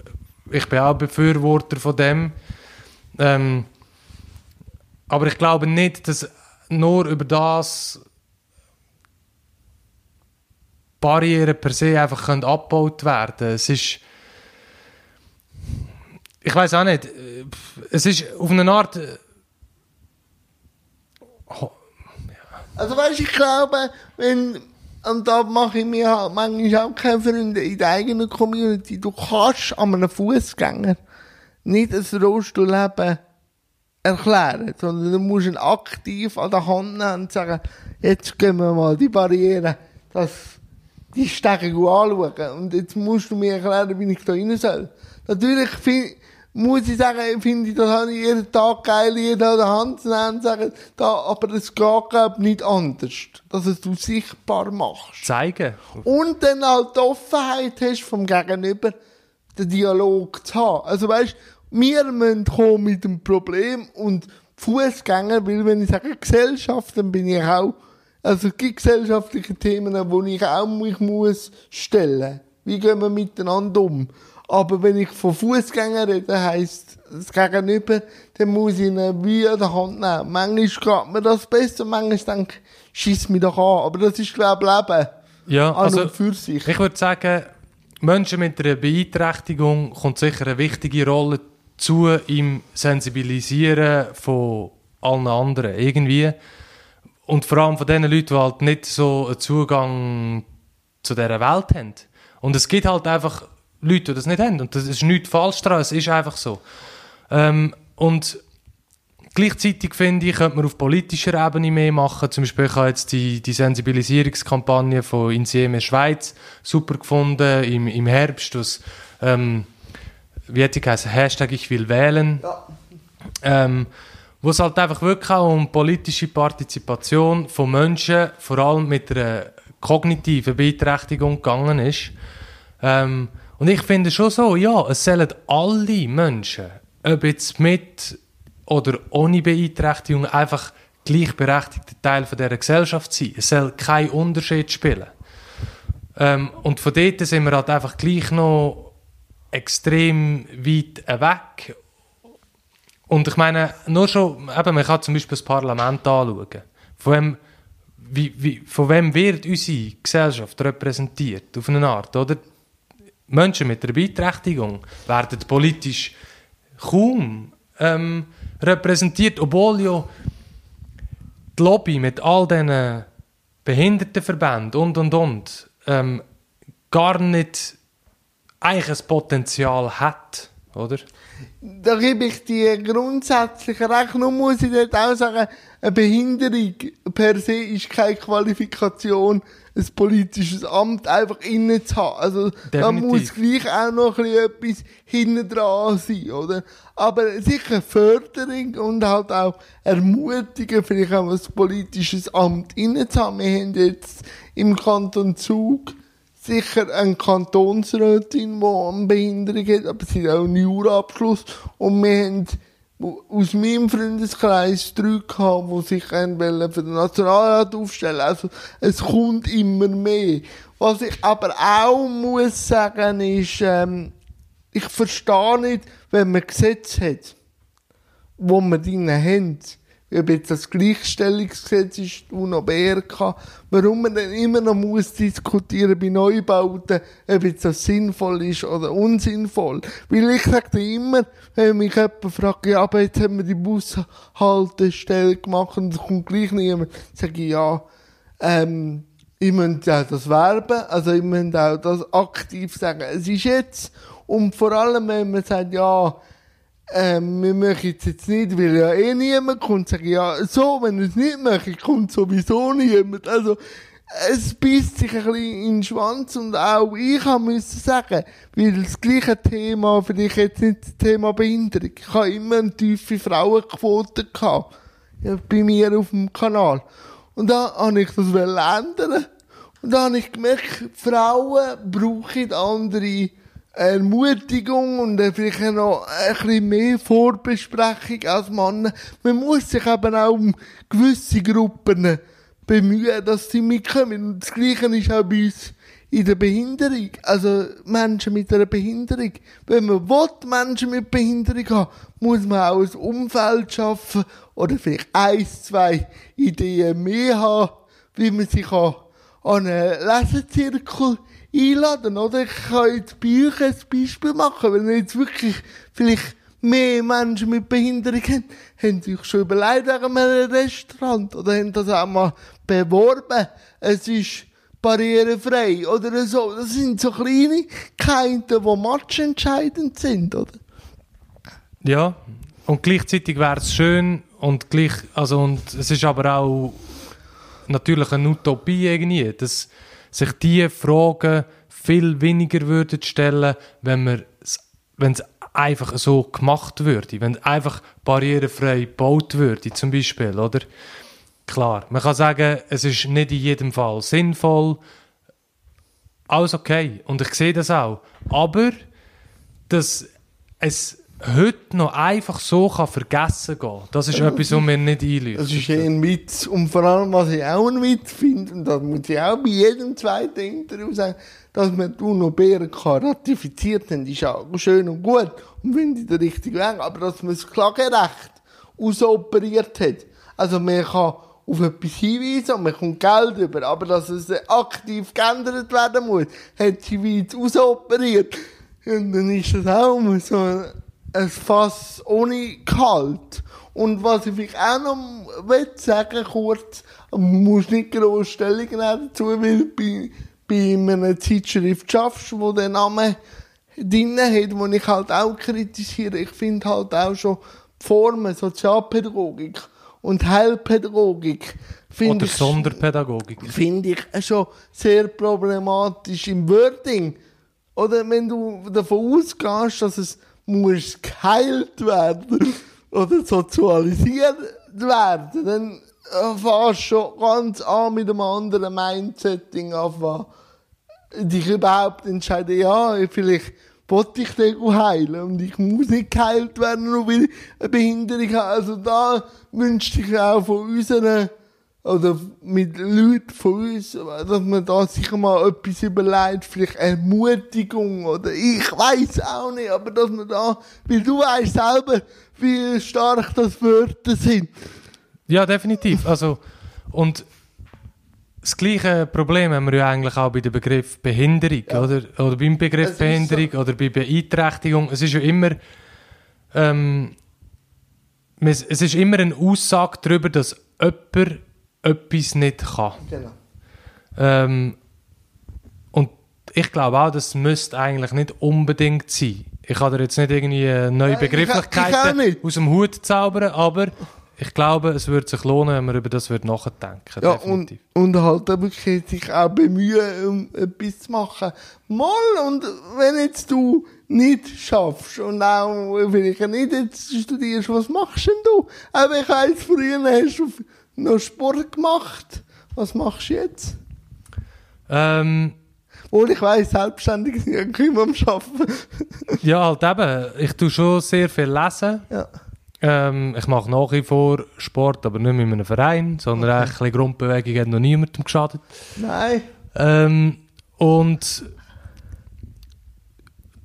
ich bin auch Befürworter von dem. Ähm, aber ich glaube nicht, dass nur über das Barrieren per se einfach können abgebaut werden Es ist. Ich weiß auch nicht. äh, Es ist auf eine Art. äh, ho- Also weißt, ich glaube, wenn, und da mache ich mir halt manchmal auch keine Freunde in der eigenen Community, du kannst an einem Fußgänger nicht ein Rollstuhlleben erklären, sondern du musst ihn aktiv an der Hand nehmen und sagen, jetzt gehen wir mal die Barriere, dass die Stege anschauen. Und jetzt musst du mir erklären, wie ich da rein soll. Natürlich find, muss ich sagen, finde ich, das habe ich jeden Tag geil, jeden an der Hand zu nehmen und sagen, da, aber es geht, glaub nicht anders. Dass es du sichtbar machst. zeigen. Und dann halt die Offenheit hast vom Gegenüber, den Dialog zu haben. Also weißt, wir müssen kommen mit dem Problem und Fußgänger, weil wenn ich sage Gesellschaft, dann bin ich auch, also es gibt gesellschaftliche Themen, wo ich auch mich muss stellen. Wie gehen wir miteinander um? Aber wenn ich von Fußgängern rede, heisst das Gegenüber, dann muss ich ihn wie an der Hand nehmen. Manchmal geht mir das besser, manchmal denke ich, schieß mich doch an. Aber das ist, glaube ich, Leben. Ja, An also für sich. ich würde sagen, Menschen mit einer Beeinträchtigung kommt sicher eine wichtige Rolle zu im Sensibilisieren von allen anderen. Irgendwie. Und vor allem von den Leuten, die halt nicht so einen Zugang zu dieser Welt haben. Und es gibt halt einfach Leute, die das nicht haben. Und das ist nichts falsch daran, es ist einfach so. Ähm, und gleichzeitig finde ich, könnte man auf politischer Ebene mehr machen. Zum Beispiel, ich habe jetzt die, die Sensibilisierungskampagne von Insieme Schweiz super gefunden im, im Herbst, was, ähm, wie hätte ich heißen, Hashtag ich will wählen. Ja. Ähm, wo es halt einfach wirklich auch um politische Partizipation von Menschen, vor allem mit einer kognitiven Beeinträchtigung gegangen ist. Ähm, und ich finde schon so, ja, es sollen alle Menschen, ob jetzt mit oder ohne Beeinträchtigung, einfach gleichberechtigter Teil von dieser Gesellschaft sein. Es soll keinen Unterschied spielen. Ähm, und von dort sind wir halt einfach gleich noch extrem weit weg. Und ich meine, nur schon, eben, man kann zum Beispiel das Parlament anschauen. Von wem, wie, wie, von wem wird unsere Gesellschaft repräsentiert? Auf eine Art, oder? Menschen mit einer Beeinträchtigung werden politisch kaum ähm, repräsentiert, obwohl ja die Lobby mit all diesen Behindertenverbänden und und und ähm, gar nicht ein Potenzial hat, oder? Da gebe ich dir grundsätzlich recht. Nur muss ich dort auch sagen, eine Behinderung per se ist keine Qualifikation, ein politisches Amt einfach innen zu haben. Also, da muss gleich auch noch ein bisschen etwas hinten dran sein, oder? Aber sicher Förderung und halt auch ermutigen, vielleicht auch ein politisches Amt innen zu haben. Wir haben jetzt im Kanton Zug sicher eine Kantonsrätin, die eine Behinderung hat, aber sie hat auch einen Juraabschluss. Und wir haben aus meinem Freundeskreis drei gehabt, die sich für den Nationalrat aufstellen Also, es kommt immer mehr. Was ich aber auch muss sagen, ist, ähm, ich verstehe nicht, wenn man Gesetze hat, wo wir drin haben, ob jetzt das Gleichstellungsgesetz ist, UNO BRK, warum man dann immer noch muss diskutieren bei Neubauten, ob jetzt das sinnvoll ist oder unsinnvoll. Weil ich sage immer, wenn mich jemand fragt, ja, aber jetzt haben wir die Bushaltestelle gemacht und es kommt gleich niemand, sage ich, ja, ähm, ich müsste ja das werben, also ich müsste auch das aktiv sagen, es ist jetzt, und vor allem, wenn man sagt, ja, ähm, wir möchten es jetzt nicht, weil ja eh niemand kommt, sage ich, ja, so, wenn ihr es nicht möchtet, kommt sowieso niemand. Also, es beißt sich ein bisschen in den Schwanz und auch ich müssen sagen, weil das gleiche Thema, vielleicht jetzt nicht das Thema Behinderung, ich habe immer eine tiefe Frauenquote gehabt, bei mir auf dem Kanal. Und da habe ich das ändern. Und da habe ich gemerkt, Frauen brauchen andere Ermutigung und vielleicht noch ein bisschen mehr Vorbesprechung als Männer. Man muss sich eben auch um gewisse Gruppen bemühen, dass sie mitkommen. Und das Gleiche ist auch bei uns in der Behinderung. Also Menschen mit einer Behinderung. Wenn man will, Menschen mit Behinderung haben, muss man auch ein Umfeld schaffen oder vielleicht ein, zwei Ideen mehr haben, wie man sich an einen Lesezirkel einladen, oder? Ich kann jetzt bei euch ein Beispiel machen, wenn ihr jetzt wirklich vielleicht mehr Menschen mit Behinderung haben, haben sich schon überlegt wegen einem Restaurant oder haben das auch mal beworben. Es ist barrierefrei oder so. Das sind so Kleinigkeiten, die matchentscheidend sind, oder? Ja, und gleichzeitig wäre es schön und gleich, also und es ist aber auch natürlich eine Utopie irgendwie, dass sich diese Fragen viel weniger würden stellen, wenn man wenn es einfach so gemacht würde, wenn einfach barrierefrei gebaut würde, zum Beispiel, oder? Klar, man kann sagen, es ist nicht in jedem Fall sinnvoll, alles okay, und ich sehe das auch, aber dass es heute noch einfach so kann vergessen gehen das ist etwas, was mir nicht einleuchtet. Das ist ein Witz. Und vor allem, was ich auch ein Witz finde, und das muss ich auch bei jedem zweiten Interview sagen, dass wir die UNO-BRK ratifiziert haben, ist auch schön und gut und finde ich den richtigen Weg. Aber dass man das Klagerecht ausoperiert hat, also man kann auf etwas hinweisen und man kommt Geld über, aber dass es aktiv geändert werden muss, hat wie jetzt ausoperiert. Und dann ist das auch so ein Fass ohne Gehalt. Und was ich vielleicht auch noch will sagen kurz, muss nicht groß Stellung nehmen dazu, weil bei, bei einer Zeitschrift schaffst, wo der Name drin hat, wo ich halt auch kritisiere. Ich finde halt auch schon die Formen Sozialpädagogik und Heilpädagogik Oder ich Sonderpädagogik. finde ich schon sehr problematisch im Wording. Oder wenn du davon ausgehst, dass es muss geheilt werden oder sozialisiert werden, dann äh, fährst schon ganz an mit einem anderen Mindsetting anfangen. Dich überhaupt entscheiden, ja, vielleicht wollte ich den heilen und ich muss nicht geheilt werden, nur weil ich eine Behinderung habe. Also da wünschte ich auch von unseren oder mit Leuten von uns, dass man da sich mal etwas überlegt, vielleicht Ermutigung oder ich weiß auch nicht, aber dass man da, weil du weißt selber, wie stark das Wörter sind. Ja, definitiv. Also, und das gleiche Problem haben wir ja eigentlich auch bei dem Begriff Behinderung, Ja. oder? Oder beim Begriff Es Behinderung oder bei Beeinträchtigung. Es ist ja immer, ähm, es ist immer eine Aussage darüber, dass jemand etwas nicht kann. Genau. Ähm, und ich glaube auch, das müsste eigentlich nicht unbedingt sein. Ich kann dir jetzt nicht irgendwie neue ich- ich Begrifflichkeiten aus dem Hut zaubern, aber ich glaube, es würde sich lohnen, wenn man über das würde nachdenken Ja, und, definitiv. und halt wirklich sich auch bemühen, um etwas zu machen. Mal, und wenn jetzt du nicht schaffst und auch vielleicht nicht jetzt studierst, was machst denn du? Aber ich weiss, früher hast du noch Sport gemacht. Was machst du jetzt? Ähm, Obwohl ich weiss, selbstständig sind [laughs] ja kaum am Arbeiten. ja, halt eben, ich tue schon sehr viel lesen. ja. Ähm, ich mache nach wie vor Sport, aber nicht mit einem Verein, sondern eigentlich ein bisschen Grundbewegung hat noch niemandem geschadet. Nein. Ähm, und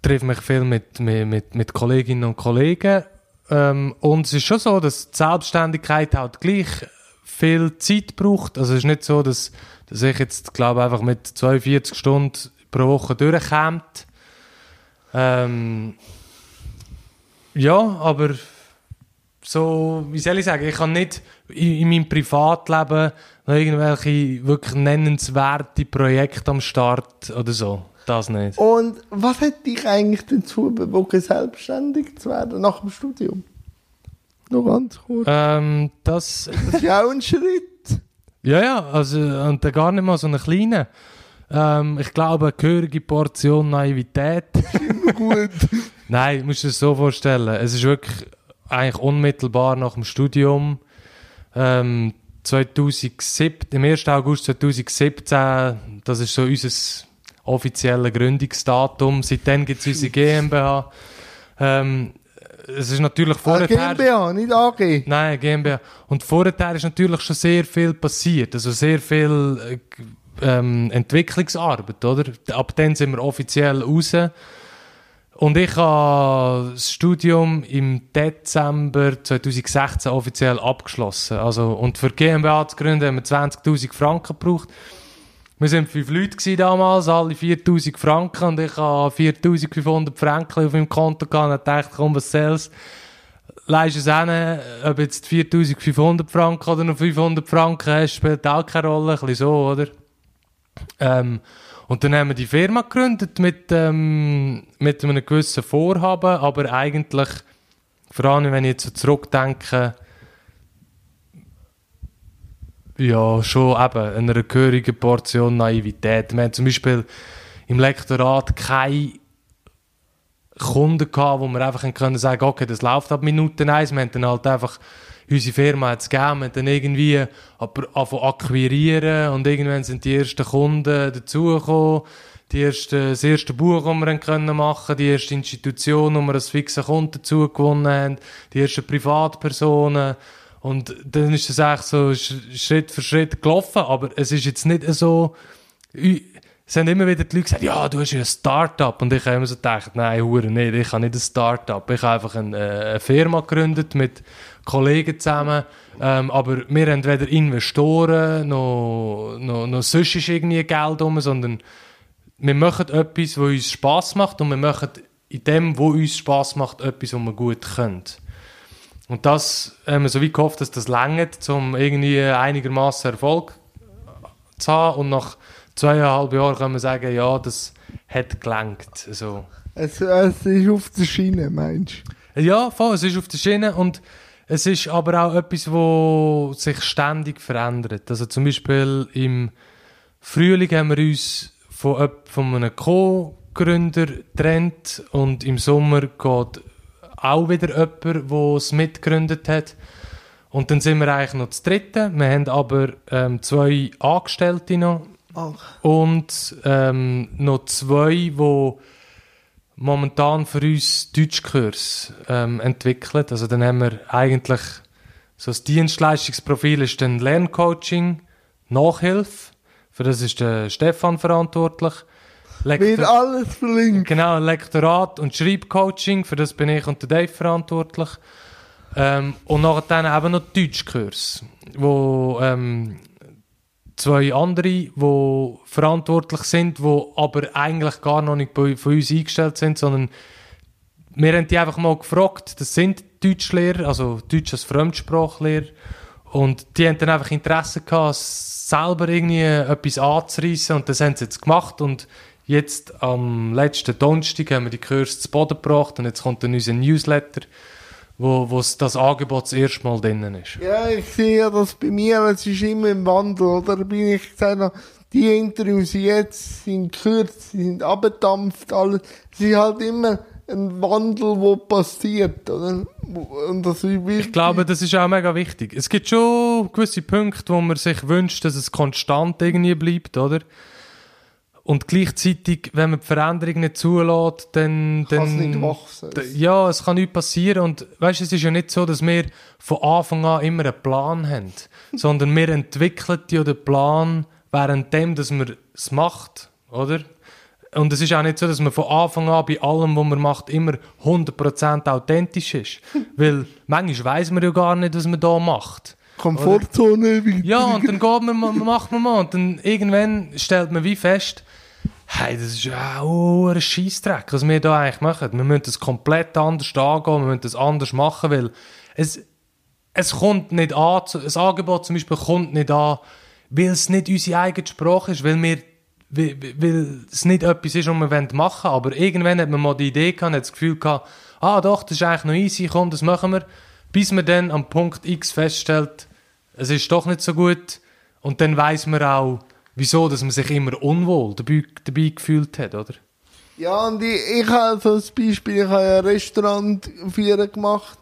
treffe mich viel mit, mit, mit, mit Kolleginnen und Kollegen. Ähm, und es ist schon so, dass die Selbstständigkeit halt gleich viel Zeit braucht. Also es ist nicht so, dass, dass ich jetzt, glaube einfach mit 42 Stunden pro Woche durchkäme. Ähm, ja, aber so, wie soll ich sagen, ich kann nicht in, in meinem Privatleben noch irgendwelche wirklich nennenswerte Projekte am Start oder so. Das nicht. Und was hat dich eigentlich dazu bewogen, selbstständig zu werden nach dem Studium? Noch ganz kurz. Ähm, das, Das ist auch ein Schritt. ja, ja, also, und dann gar nicht mal so eine kleine. Ähm, ich glaube, eine gehörige Portion Naivität. Gut. [laughs] Nein, du musst dir das so vorstellen. Es ist wirklich eigentlich unmittelbar nach dem Studium. Ähm, 2007, im 1. August 2017, das ist so unser offizielles Gründungsdatum. Seitdem gibt es unsere GmbH. Ähm, es ist natürlich Ah, vorher... GmbH, nicht AG. Nein, GmbH. Und vorher ist natürlich schon sehr viel passiert. Also sehr viel äh, ähm, Entwicklungsarbeit, oder? Ab dann sind wir offiziell raus. Und ich habe das Studium im Dezember 2016 offiziell abgeschlossen. Also, und für GmbH zu gründen haben wir 20.000 Franken gebraucht. Wir waren fünf Leute damals, alle 4'000 Franken und ich habe 4'500 Franken auf meinem Konto und dachte, komm, was soll's leist es hin, ob jetzt 4500 Franken oder noch 500 Franken hast, spielt auch keine Rolle, ein bisschen so, oder? Ähm, und dann haben wir die Firma gegründet mit, ähm, mit einem gewissen Vorhaben, aber eigentlich, vor allem wenn ich jetzt so zurückdenke, ja, schon eben eine gehörige Portion Naivität. Wir haben zum Beispiel im Lektorat keine Kunden gehabt, wo wir einfach können sagen, okay, das läuft ab Minute eins. Wir haben dann halt einfach, unsere Firma hat es gegeben, wir haben dann irgendwie angefangen akquirieren und irgendwann sind die ersten Kunden dazugekommen. Die erste, das erste Buch, das wir können machen die erste Institution, wo wir als fixen Kunden dazu haben, die ersten Privatpersonen. Und dann ist es eigentlich so Sch- Schritt für Schritt gelaufen, aber es ist jetzt nicht so, es haben immer wieder die Leute gesagt, ja, du hast ja ein Start-up. Und ich habe immer so gedacht, nein, Hure nicht, ich habe nicht ein Start-up. Ich habe einfach eine, äh, eine Firma gegründet mit Kollegen zusammen. Ähm, aber wir haben weder Investoren noch, noch, noch sonst ist irgendwie Geld rum, sondern wir machen etwas, was uns Spass macht und wir machen in dem, wo uns Spaß macht, etwas, was wir gut können. Und das haben wir so wie gehofft, dass das längert, um irgendwie einigermaßen Erfolg zu haben. Und nach zweieinhalb Jahren können wir sagen, ja, das hat gelangt. Also, Es, es ist auf der Schiene, meinst du? ja, voll, es ist auf der Schiene und es ist aber auch etwas, wo sich ständig verändert. Also zum Beispiel im Frühling haben wir uns von, von einem Co-Gründer getrennt und im Sommer geht auch wieder jemand, der es mitgegründet hat. Und dann sind wir eigentlich noch das Dritte. Wir haben aber ähm, zwei Angestellte noch Ach, und ähm, noch zwei, die momentan für uns Deutschkurs ähm, entwickeln. Also dann haben wir eigentlich so das Dienstleistungsprofil ist dann Lerncoaching, Nachhilfe. Für das ist der Stefan verantwortlich. Wird Lektor alles verlinkt. genau, Lektorat und Schreibcoaching. Für das bin ich und der Dave verantwortlich. Ähm, und nachher eben noch Deutschkurs, wo ähm, zwei andere, die verantwortlich sind, die aber eigentlich gar noch nicht bei, von uns eingestellt sind, sondern wir haben die einfach mal gefragt, das sind Deutschlehrer, also Deutsch als Fremdsprachlehrer, und die haben dann einfach Interesse gehabt, selber irgendwie etwas anzureissen und das haben sie jetzt gemacht und jetzt am letzten Donnerstag haben wir die Kurse zu Boden gebracht und jetzt kommt dann unser Newsletter, wo, wo das Angebot das erste Mal drinnen ist. Ja, ich sehe ja das bei mir, es ist immer im Wandel, oder? Bin ich gesagt, die Interviews jetzt sind gekürzt, sind abgedampft, alles. Es ist halt immer ein Wandel, der passiert, oder? Und das ist wichtig. Ich glaube, das ist auch mega wichtig. Es gibt schon gewisse Punkte, wo man sich wünscht, dass es konstant irgendwie bleibt, oder? Und gleichzeitig, wenn man die Veränderung nicht zulässt, dann... kann es dann nicht wachsen. Ja, es kann nichts passieren und weißt, es ist ja nicht so, dass wir von Anfang an immer einen Plan haben, [laughs] sondern wir entwickeln ja den Plan währenddem, dass man es macht, oder? Und es ist auch nicht so, dass man von Anfang an bei allem, was man macht, immer 100% authentisch ist. [laughs] Weil manchmal weiss man ja gar nicht, was man da macht. Komfortzone wieder. Ja, und dann geht man, macht man mal und dann irgendwann stellt man wie fest, hey, das ist ja auch ein Scheissdreck, was wir da eigentlich machen. Wir müssen das komplett anders angehen, wir müssen das anders machen, weil es, es kommt nicht an, das Angebot zum Beispiel kommt nicht an, weil es nicht unsere eigene Sprache ist, weil wir weil, weil es nicht etwas ist, was wir machen wollen. Aber irgendwann hat man mal die Idee gehabt, hat das Gefühl gehabt, ah doch, das ist eigentlich noch easy, komm, das machen wir. Bis man dann am Punkt X feststellt, es ist doch nicht so gut. Und dann weiß man auch, wieso, dass man sich immer unwohl dabei, dabei gefühlt hat, oder? Ja, und ich, ich habe so ein Beispiel, ich habe ein Restaurant gemacht,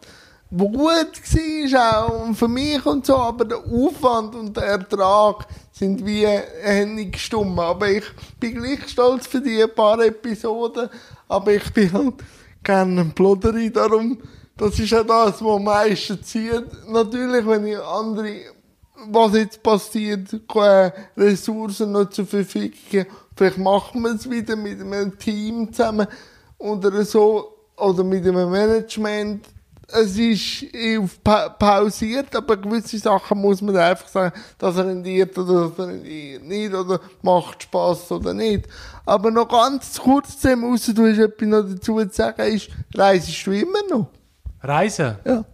wo gut war auch für mich und so, aber der Aufwand und der Ertrag sind wie Henning gestummen. Aber ich bin gleich stolz für die paar Episoden, aber ich bin halt gerne ein Ploderi, darum, das ist ja das, was am meisten zieht. Natürlich, wenn ich andere was jetzt passiert, keine Ressourcen noch zur Verfügung. Vielleicht machen wir es wieder mit einem Team zusammen oder so, oder mit einem Management. Es ist auf pa pausiert, aber gewisse Sachen muss man einfach sagen, das rendiert oder das rendiert nicht, oder macht Spaß oder nicht. Aber noch ganz kurz zusammen, ausser du hast etwas noch dazu zu sagen, ist, reisest du immer noch? Reisen? Ja.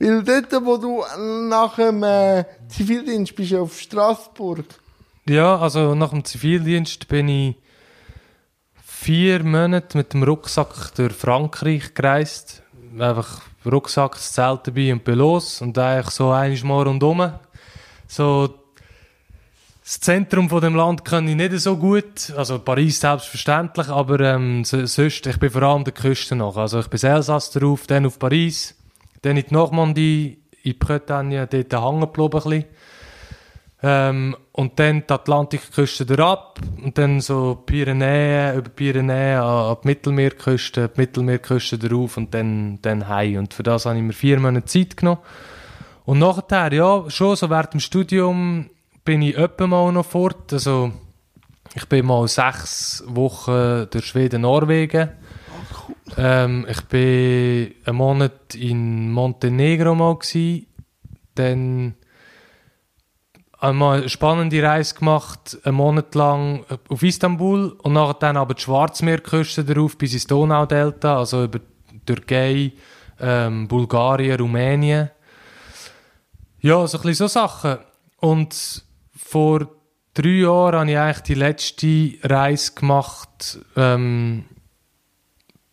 Weil dort, wo du nach dem äh, Zivildienst bist, auf Straßburg. Ja, also nach dem Zivildienst bin ich vier Monate mit dem Rucksack durch Frankreich gereist. Einfach Rucksack, das Zelt dabei und bin los. Und eigentlich so einiges Mal rundum. So, das Zentrum von dem Land kann ich nicht so gut. Also Paris selbstverständlich, aber ähm, so- sonst, ich bin vor allem der Küste noch. Also ich bin Elsass drauf, dann auf Paris, dann in die Normandie, in Bretagne, dort hängen geblieben. Ähm, und dann die Atlantikküste durchab und dann so Pyrenäen, über Pyrenäen an, an die Mittelmeerküste, die Mittelmeerküste darauf und dann, dann heim. Und für das habe ich mir vier Monate Zeit genommen. Und nachher, ja, schon so während dem Studium bin ich öppe mal noch fort. Also, ich bin mal sechs Wochen durch Schweden, Norwegen. Ähm, ich bin einen Monat in Montenegro mal gsi. Dann einmal eine spannende Reise gemacht, einen Monat lang auf Istanbul und nachher dann aber die Schwarzmeerküste darauf bis ins Donaudelta, also über Türkei, ähm, Bulgarien, Rumänien. Ja, so ein bisschen so Sachen. Und vor drei Jahren habe ich eigentlich die letzte Reise gemacht, ähm,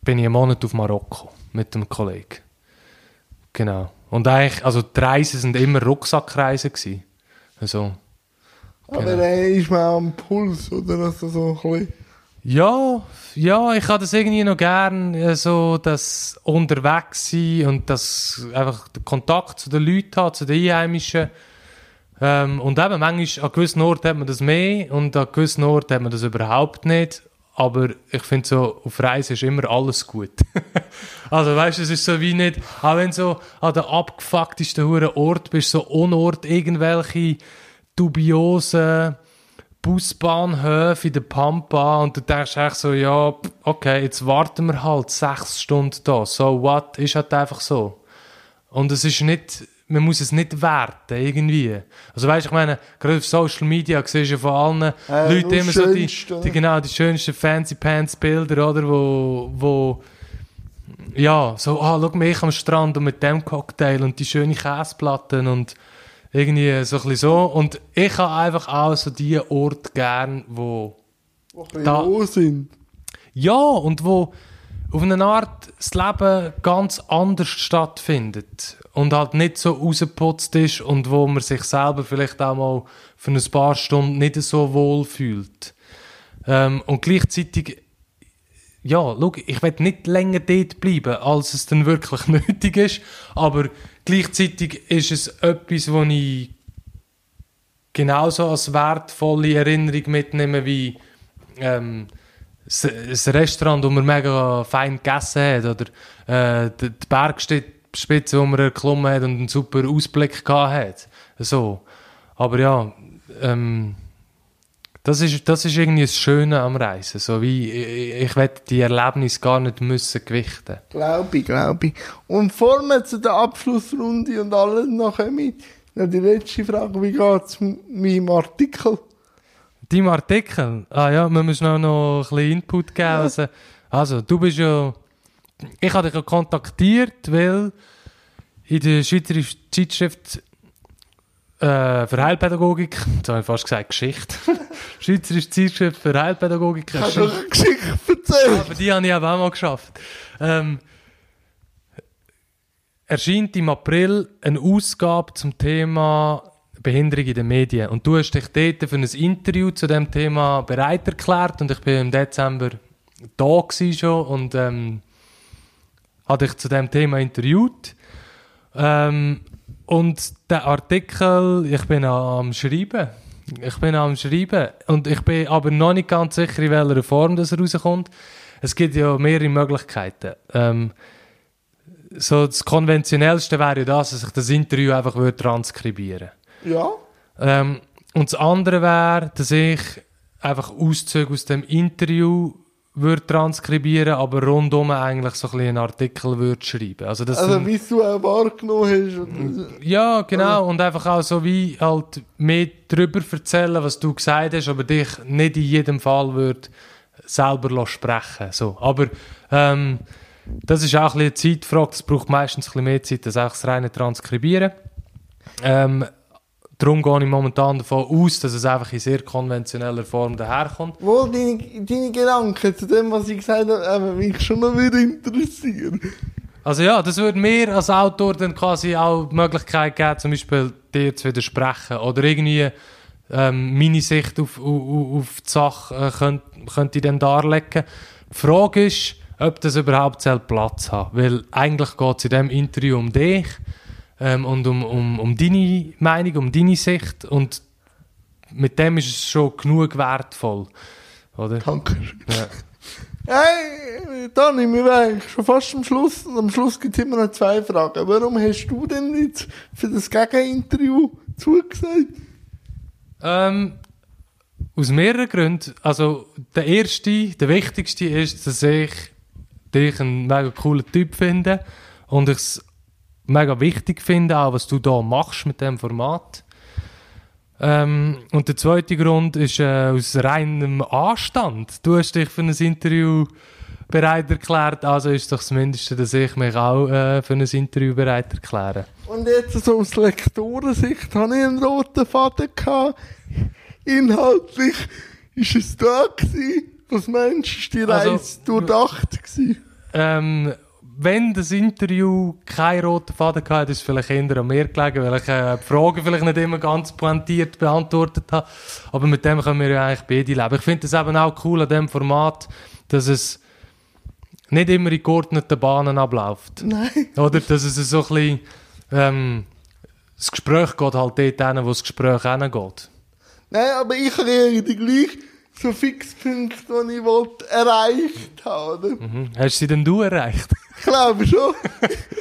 bin ich einen Monat auf Marokko mit einem Kollegen. Genau. Und eigentlich, also die Reisen sind immer Rucksackreisen gewesen. Also, Aber Genau. dann ist man am Puls, oder? Also so ein bisschen. ja, ja, ich habe das irgendwie noch gern, äh, so das unterwegs sein und das einfach den Kontakt zu den Leuten haben, zu den Einheimischen. Ähm, und eben, manchmal an gewissen Orten hat man das mehr und an gewissen Orten hat man das überhaupt nicht. Aber ich finde so, auf Reisen ist immer alles gut. [laughs] also weißt du, es ist so wie nicht, auch wenn so an der abgefucktesten Huren Ort bist, so Unort irgendwelche dubiosen Busbahnhöfe in der Pampa und du denkst echt so, ja, okay, jetzt warten wir halt sechs Stunden da. So what? Ist halt einfach so. Und es ist nicht, man muss es nicht werten, irgendwie. Also weißt, ich meine, gerade auf Social Media siehst du ja von allen Äh, Leuten immer so die, schönste, die, genau, die schönsten Fancy Pants Bilder, oder, wo, wo, ja, so, ah, schau mich am Strand und mit dem Cocktail und die schönen Käseplatten und irgendwie so ein bisschen so. Und ich habe einfach auch so die Orte gern, wo, ein Da- sind. ja, und wo auf eine Art das Leben ganz anders stattfindet und halt nicht so rausgeputzt ist und wo man sich selber vielleicht auch mal für ein paar Stunden nicht so wohl fühlt. Ähm, und gleichzeitig, ja, schau, ich will nicht länger dort bleiben, als es dann wirklich [laughs] nötig ist, aber gleichzeitig ist es etwas, wo ich genauso als wertvolle Erinnerung mitnehme wie ähm, ein Restaurant, wo man mega fein gegessen hat oder äh, die die Bergspitze, wo man erklommen hat und einen super Ausblick gehabt hat. So. Aber ja, ähm, das ist, das ist irgendwie das Schöne am Reisen. So wie, ich, ich will die Erlebnisse gar nicht müssen gewichten. Glaube ich, glaube ich. Und bevor wir zu der Abschlussrunde und alles noch kommen, noch die letzte Frage, wie geht es meinem Artikel? Deinem Artikel, ah ja, wir müssen auch noch ein bisschen Input geben. Also, also, du bist ja, ich habe dich kontaktiert, weil in der Schweizerischen Zeitschrift äh, für Heilpädagogik, jetzt [laughs] habe ich fast gesagt Geschichte, [laughs] Schweizerische Zeitschrift für Heilpädagogik, du noch eine Geschichte erzählen? aber die habe ich auch mal geschafft. Ähm, erscheint im April eine Ausgabe zum Thema Behinderung in den Medien. Und du hast dich dort für ein Interview zu dem Thema bereit erklärt und ich bin im Dezember da schon und ähm, habe dich zu dem Thema interviewt. Ähm, und der Artikel, ich bin am Schreiben. Ich bin am Schreiben. Und ich bin aber noch nicht ganz sicher, in welcher Form das rauskommt. Es gibt ja mehrere Möglichkeiten. Ähm, so das Konventionellste wäre ja das, dass ich das Interview einfach würde transkribieren Ja. ähm, Und das andere wäre, dass ich einfach Auszüge aus dem Interview würde transkribieren, aber rundum eigentlich so ein einen Artikel würde schreiben. Also das Also, sind- wie du auch wahrgenommen hast. Ja, genau. Und einfach auch so wie halt mehr darüber erzählen, was du gesagt hast, aber dich nicht in jedem Fall würde selber sprechen. So. Aber ähm, das ist auch ein eine Zeitfrage. Das braucht meistens ein bisschen mehr Zeit, als auch das reine Transkribieren. Ähm, darum gehe ich momentan davon aus, dass es einfach in sehr konventioneller Form daherkommt. Wohl, deine, deine Gedanken zu dem, was ich gesagt habe, mich schon noch wieder interessieren. Also ja, das würde mir als Autor dann quasi auch die Möglichkeit geben, zum Beispiel dir zu widersprechen oder irgendwie ähm, meine Sicht auf, auf, auf die Sache äh, könnte, könnte ich dann darlegen. Die Frage ist, ob das überhaupt Platz hat, weil eigentlich geht es in diesem Interview um dich ähm, und um, um, um deine Meinung, um deine Sicht und mit dem ist es schon genug wertvoll, oder? Danke. Ja. [laughs] Hey, Dani, wir wären schon fast am Schluss. Und am Schluss gibt es immer noch zwei Fragen. Warum hast du denn jetzt für das Gegeninterview zugesagt? Ähm, aus mehreren Gründen. Also, der erste, der wichtigste ist, dass ich dich einen mega coolen Typ finde und ich es mega wichtig finde, auch was du da machst mit dem Format. Ähm, und der zweite Grund ist äh, aus reinem Anstand. Du hast dich für ein Interview bereit erklärt, also ist doch das Mindeste, dass ich mich auch äh, für ein Interview bereit erkläre. Und jetzt so aus Lektorensicht habe ich einen roten Faden gehabt. Inhaltlich ist es da gewesen. Was meinst du, ist die Also, Reise durchdacht gewesen? Ähm, wenn das Interview keinen roten Faden hatte, ist es vielleicht eher an mir gelegen, weil ich äh, die Fragen vielleicht nicht immer ganz pointiert beantwortet habe. Aber mit dem können wir ja eigentlich beide leben. Ich finde es eben auch cool an diesem Format, dass es nicht immer in geordneten Bahnen abläuft. Nein. [laughs] Oder dass es so ein bisschen, ähm, das Gespräch geht halt dort hin, wo das Gespräch hingeht. Nein, aber ich irgendwie gleich so Fixpunkte, die ich wollte, erreicht habe. Oder? Mhm. Hast sie denn du erreicht? [laughs] Ich glaube schon.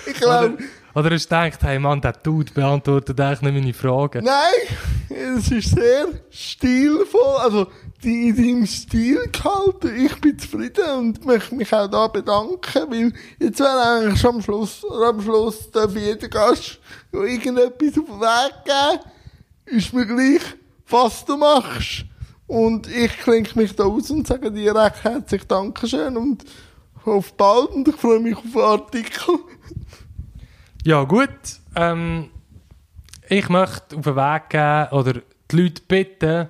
Ich glaube, Oder hast du gedacht, hey Mann, der Dude beantwortet eigentlich nicht meine Fragen? nein, es ist sehr stilvoll, also die in deinem Stil gehalten. Ich bin zufrieden und möchte mich auch da bedanken, weil jetzt wäre eigentlich schon am Schluss, oder am Schluss darf jeder Gast noch irgendetwas auf den Weg geben. Ist mir gleich, was du machst. Und ich klinke mich da aus und sage dir recht herzlich Dankeschön und auf bald und ich freue mich auf den Artikel. [laughs] Ja, gut. Ähm, ich möchte auf den Weg geben oder die Leute bitten,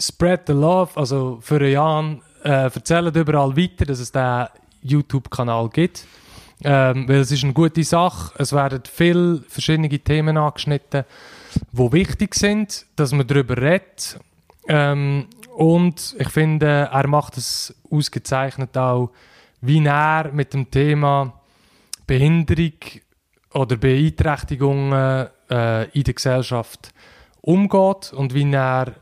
spread the love, also für Jan, äh, erzählt überall weiter, dass es diesen YouTube-Kanal gibt. Ähm, weil es ist eine gute Sache. Es werden viele verschiedene Themen angeschnitten, die wichtig sind, dass man darüber redet. Ähm, und ich finde, er macht es ausgezeichnet auch, wie er mit dem Thema Behinderung oder Beeinträchtigungen äh, in der Gesellschaft umgeht und wie er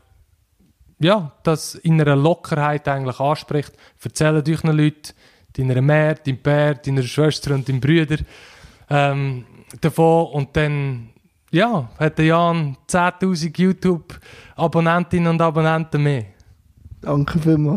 ja, das in einer Lockerheit eigentlich anspricht. Erzählt euch Leuten, deiner Mär, deinem Pär, deiner Schwester und deinem Brüder ähm, davon und dann ja, hat der Jan 10'000 YouTube-Abonnentinnen und Abonnenten mehr. Danke vielmals.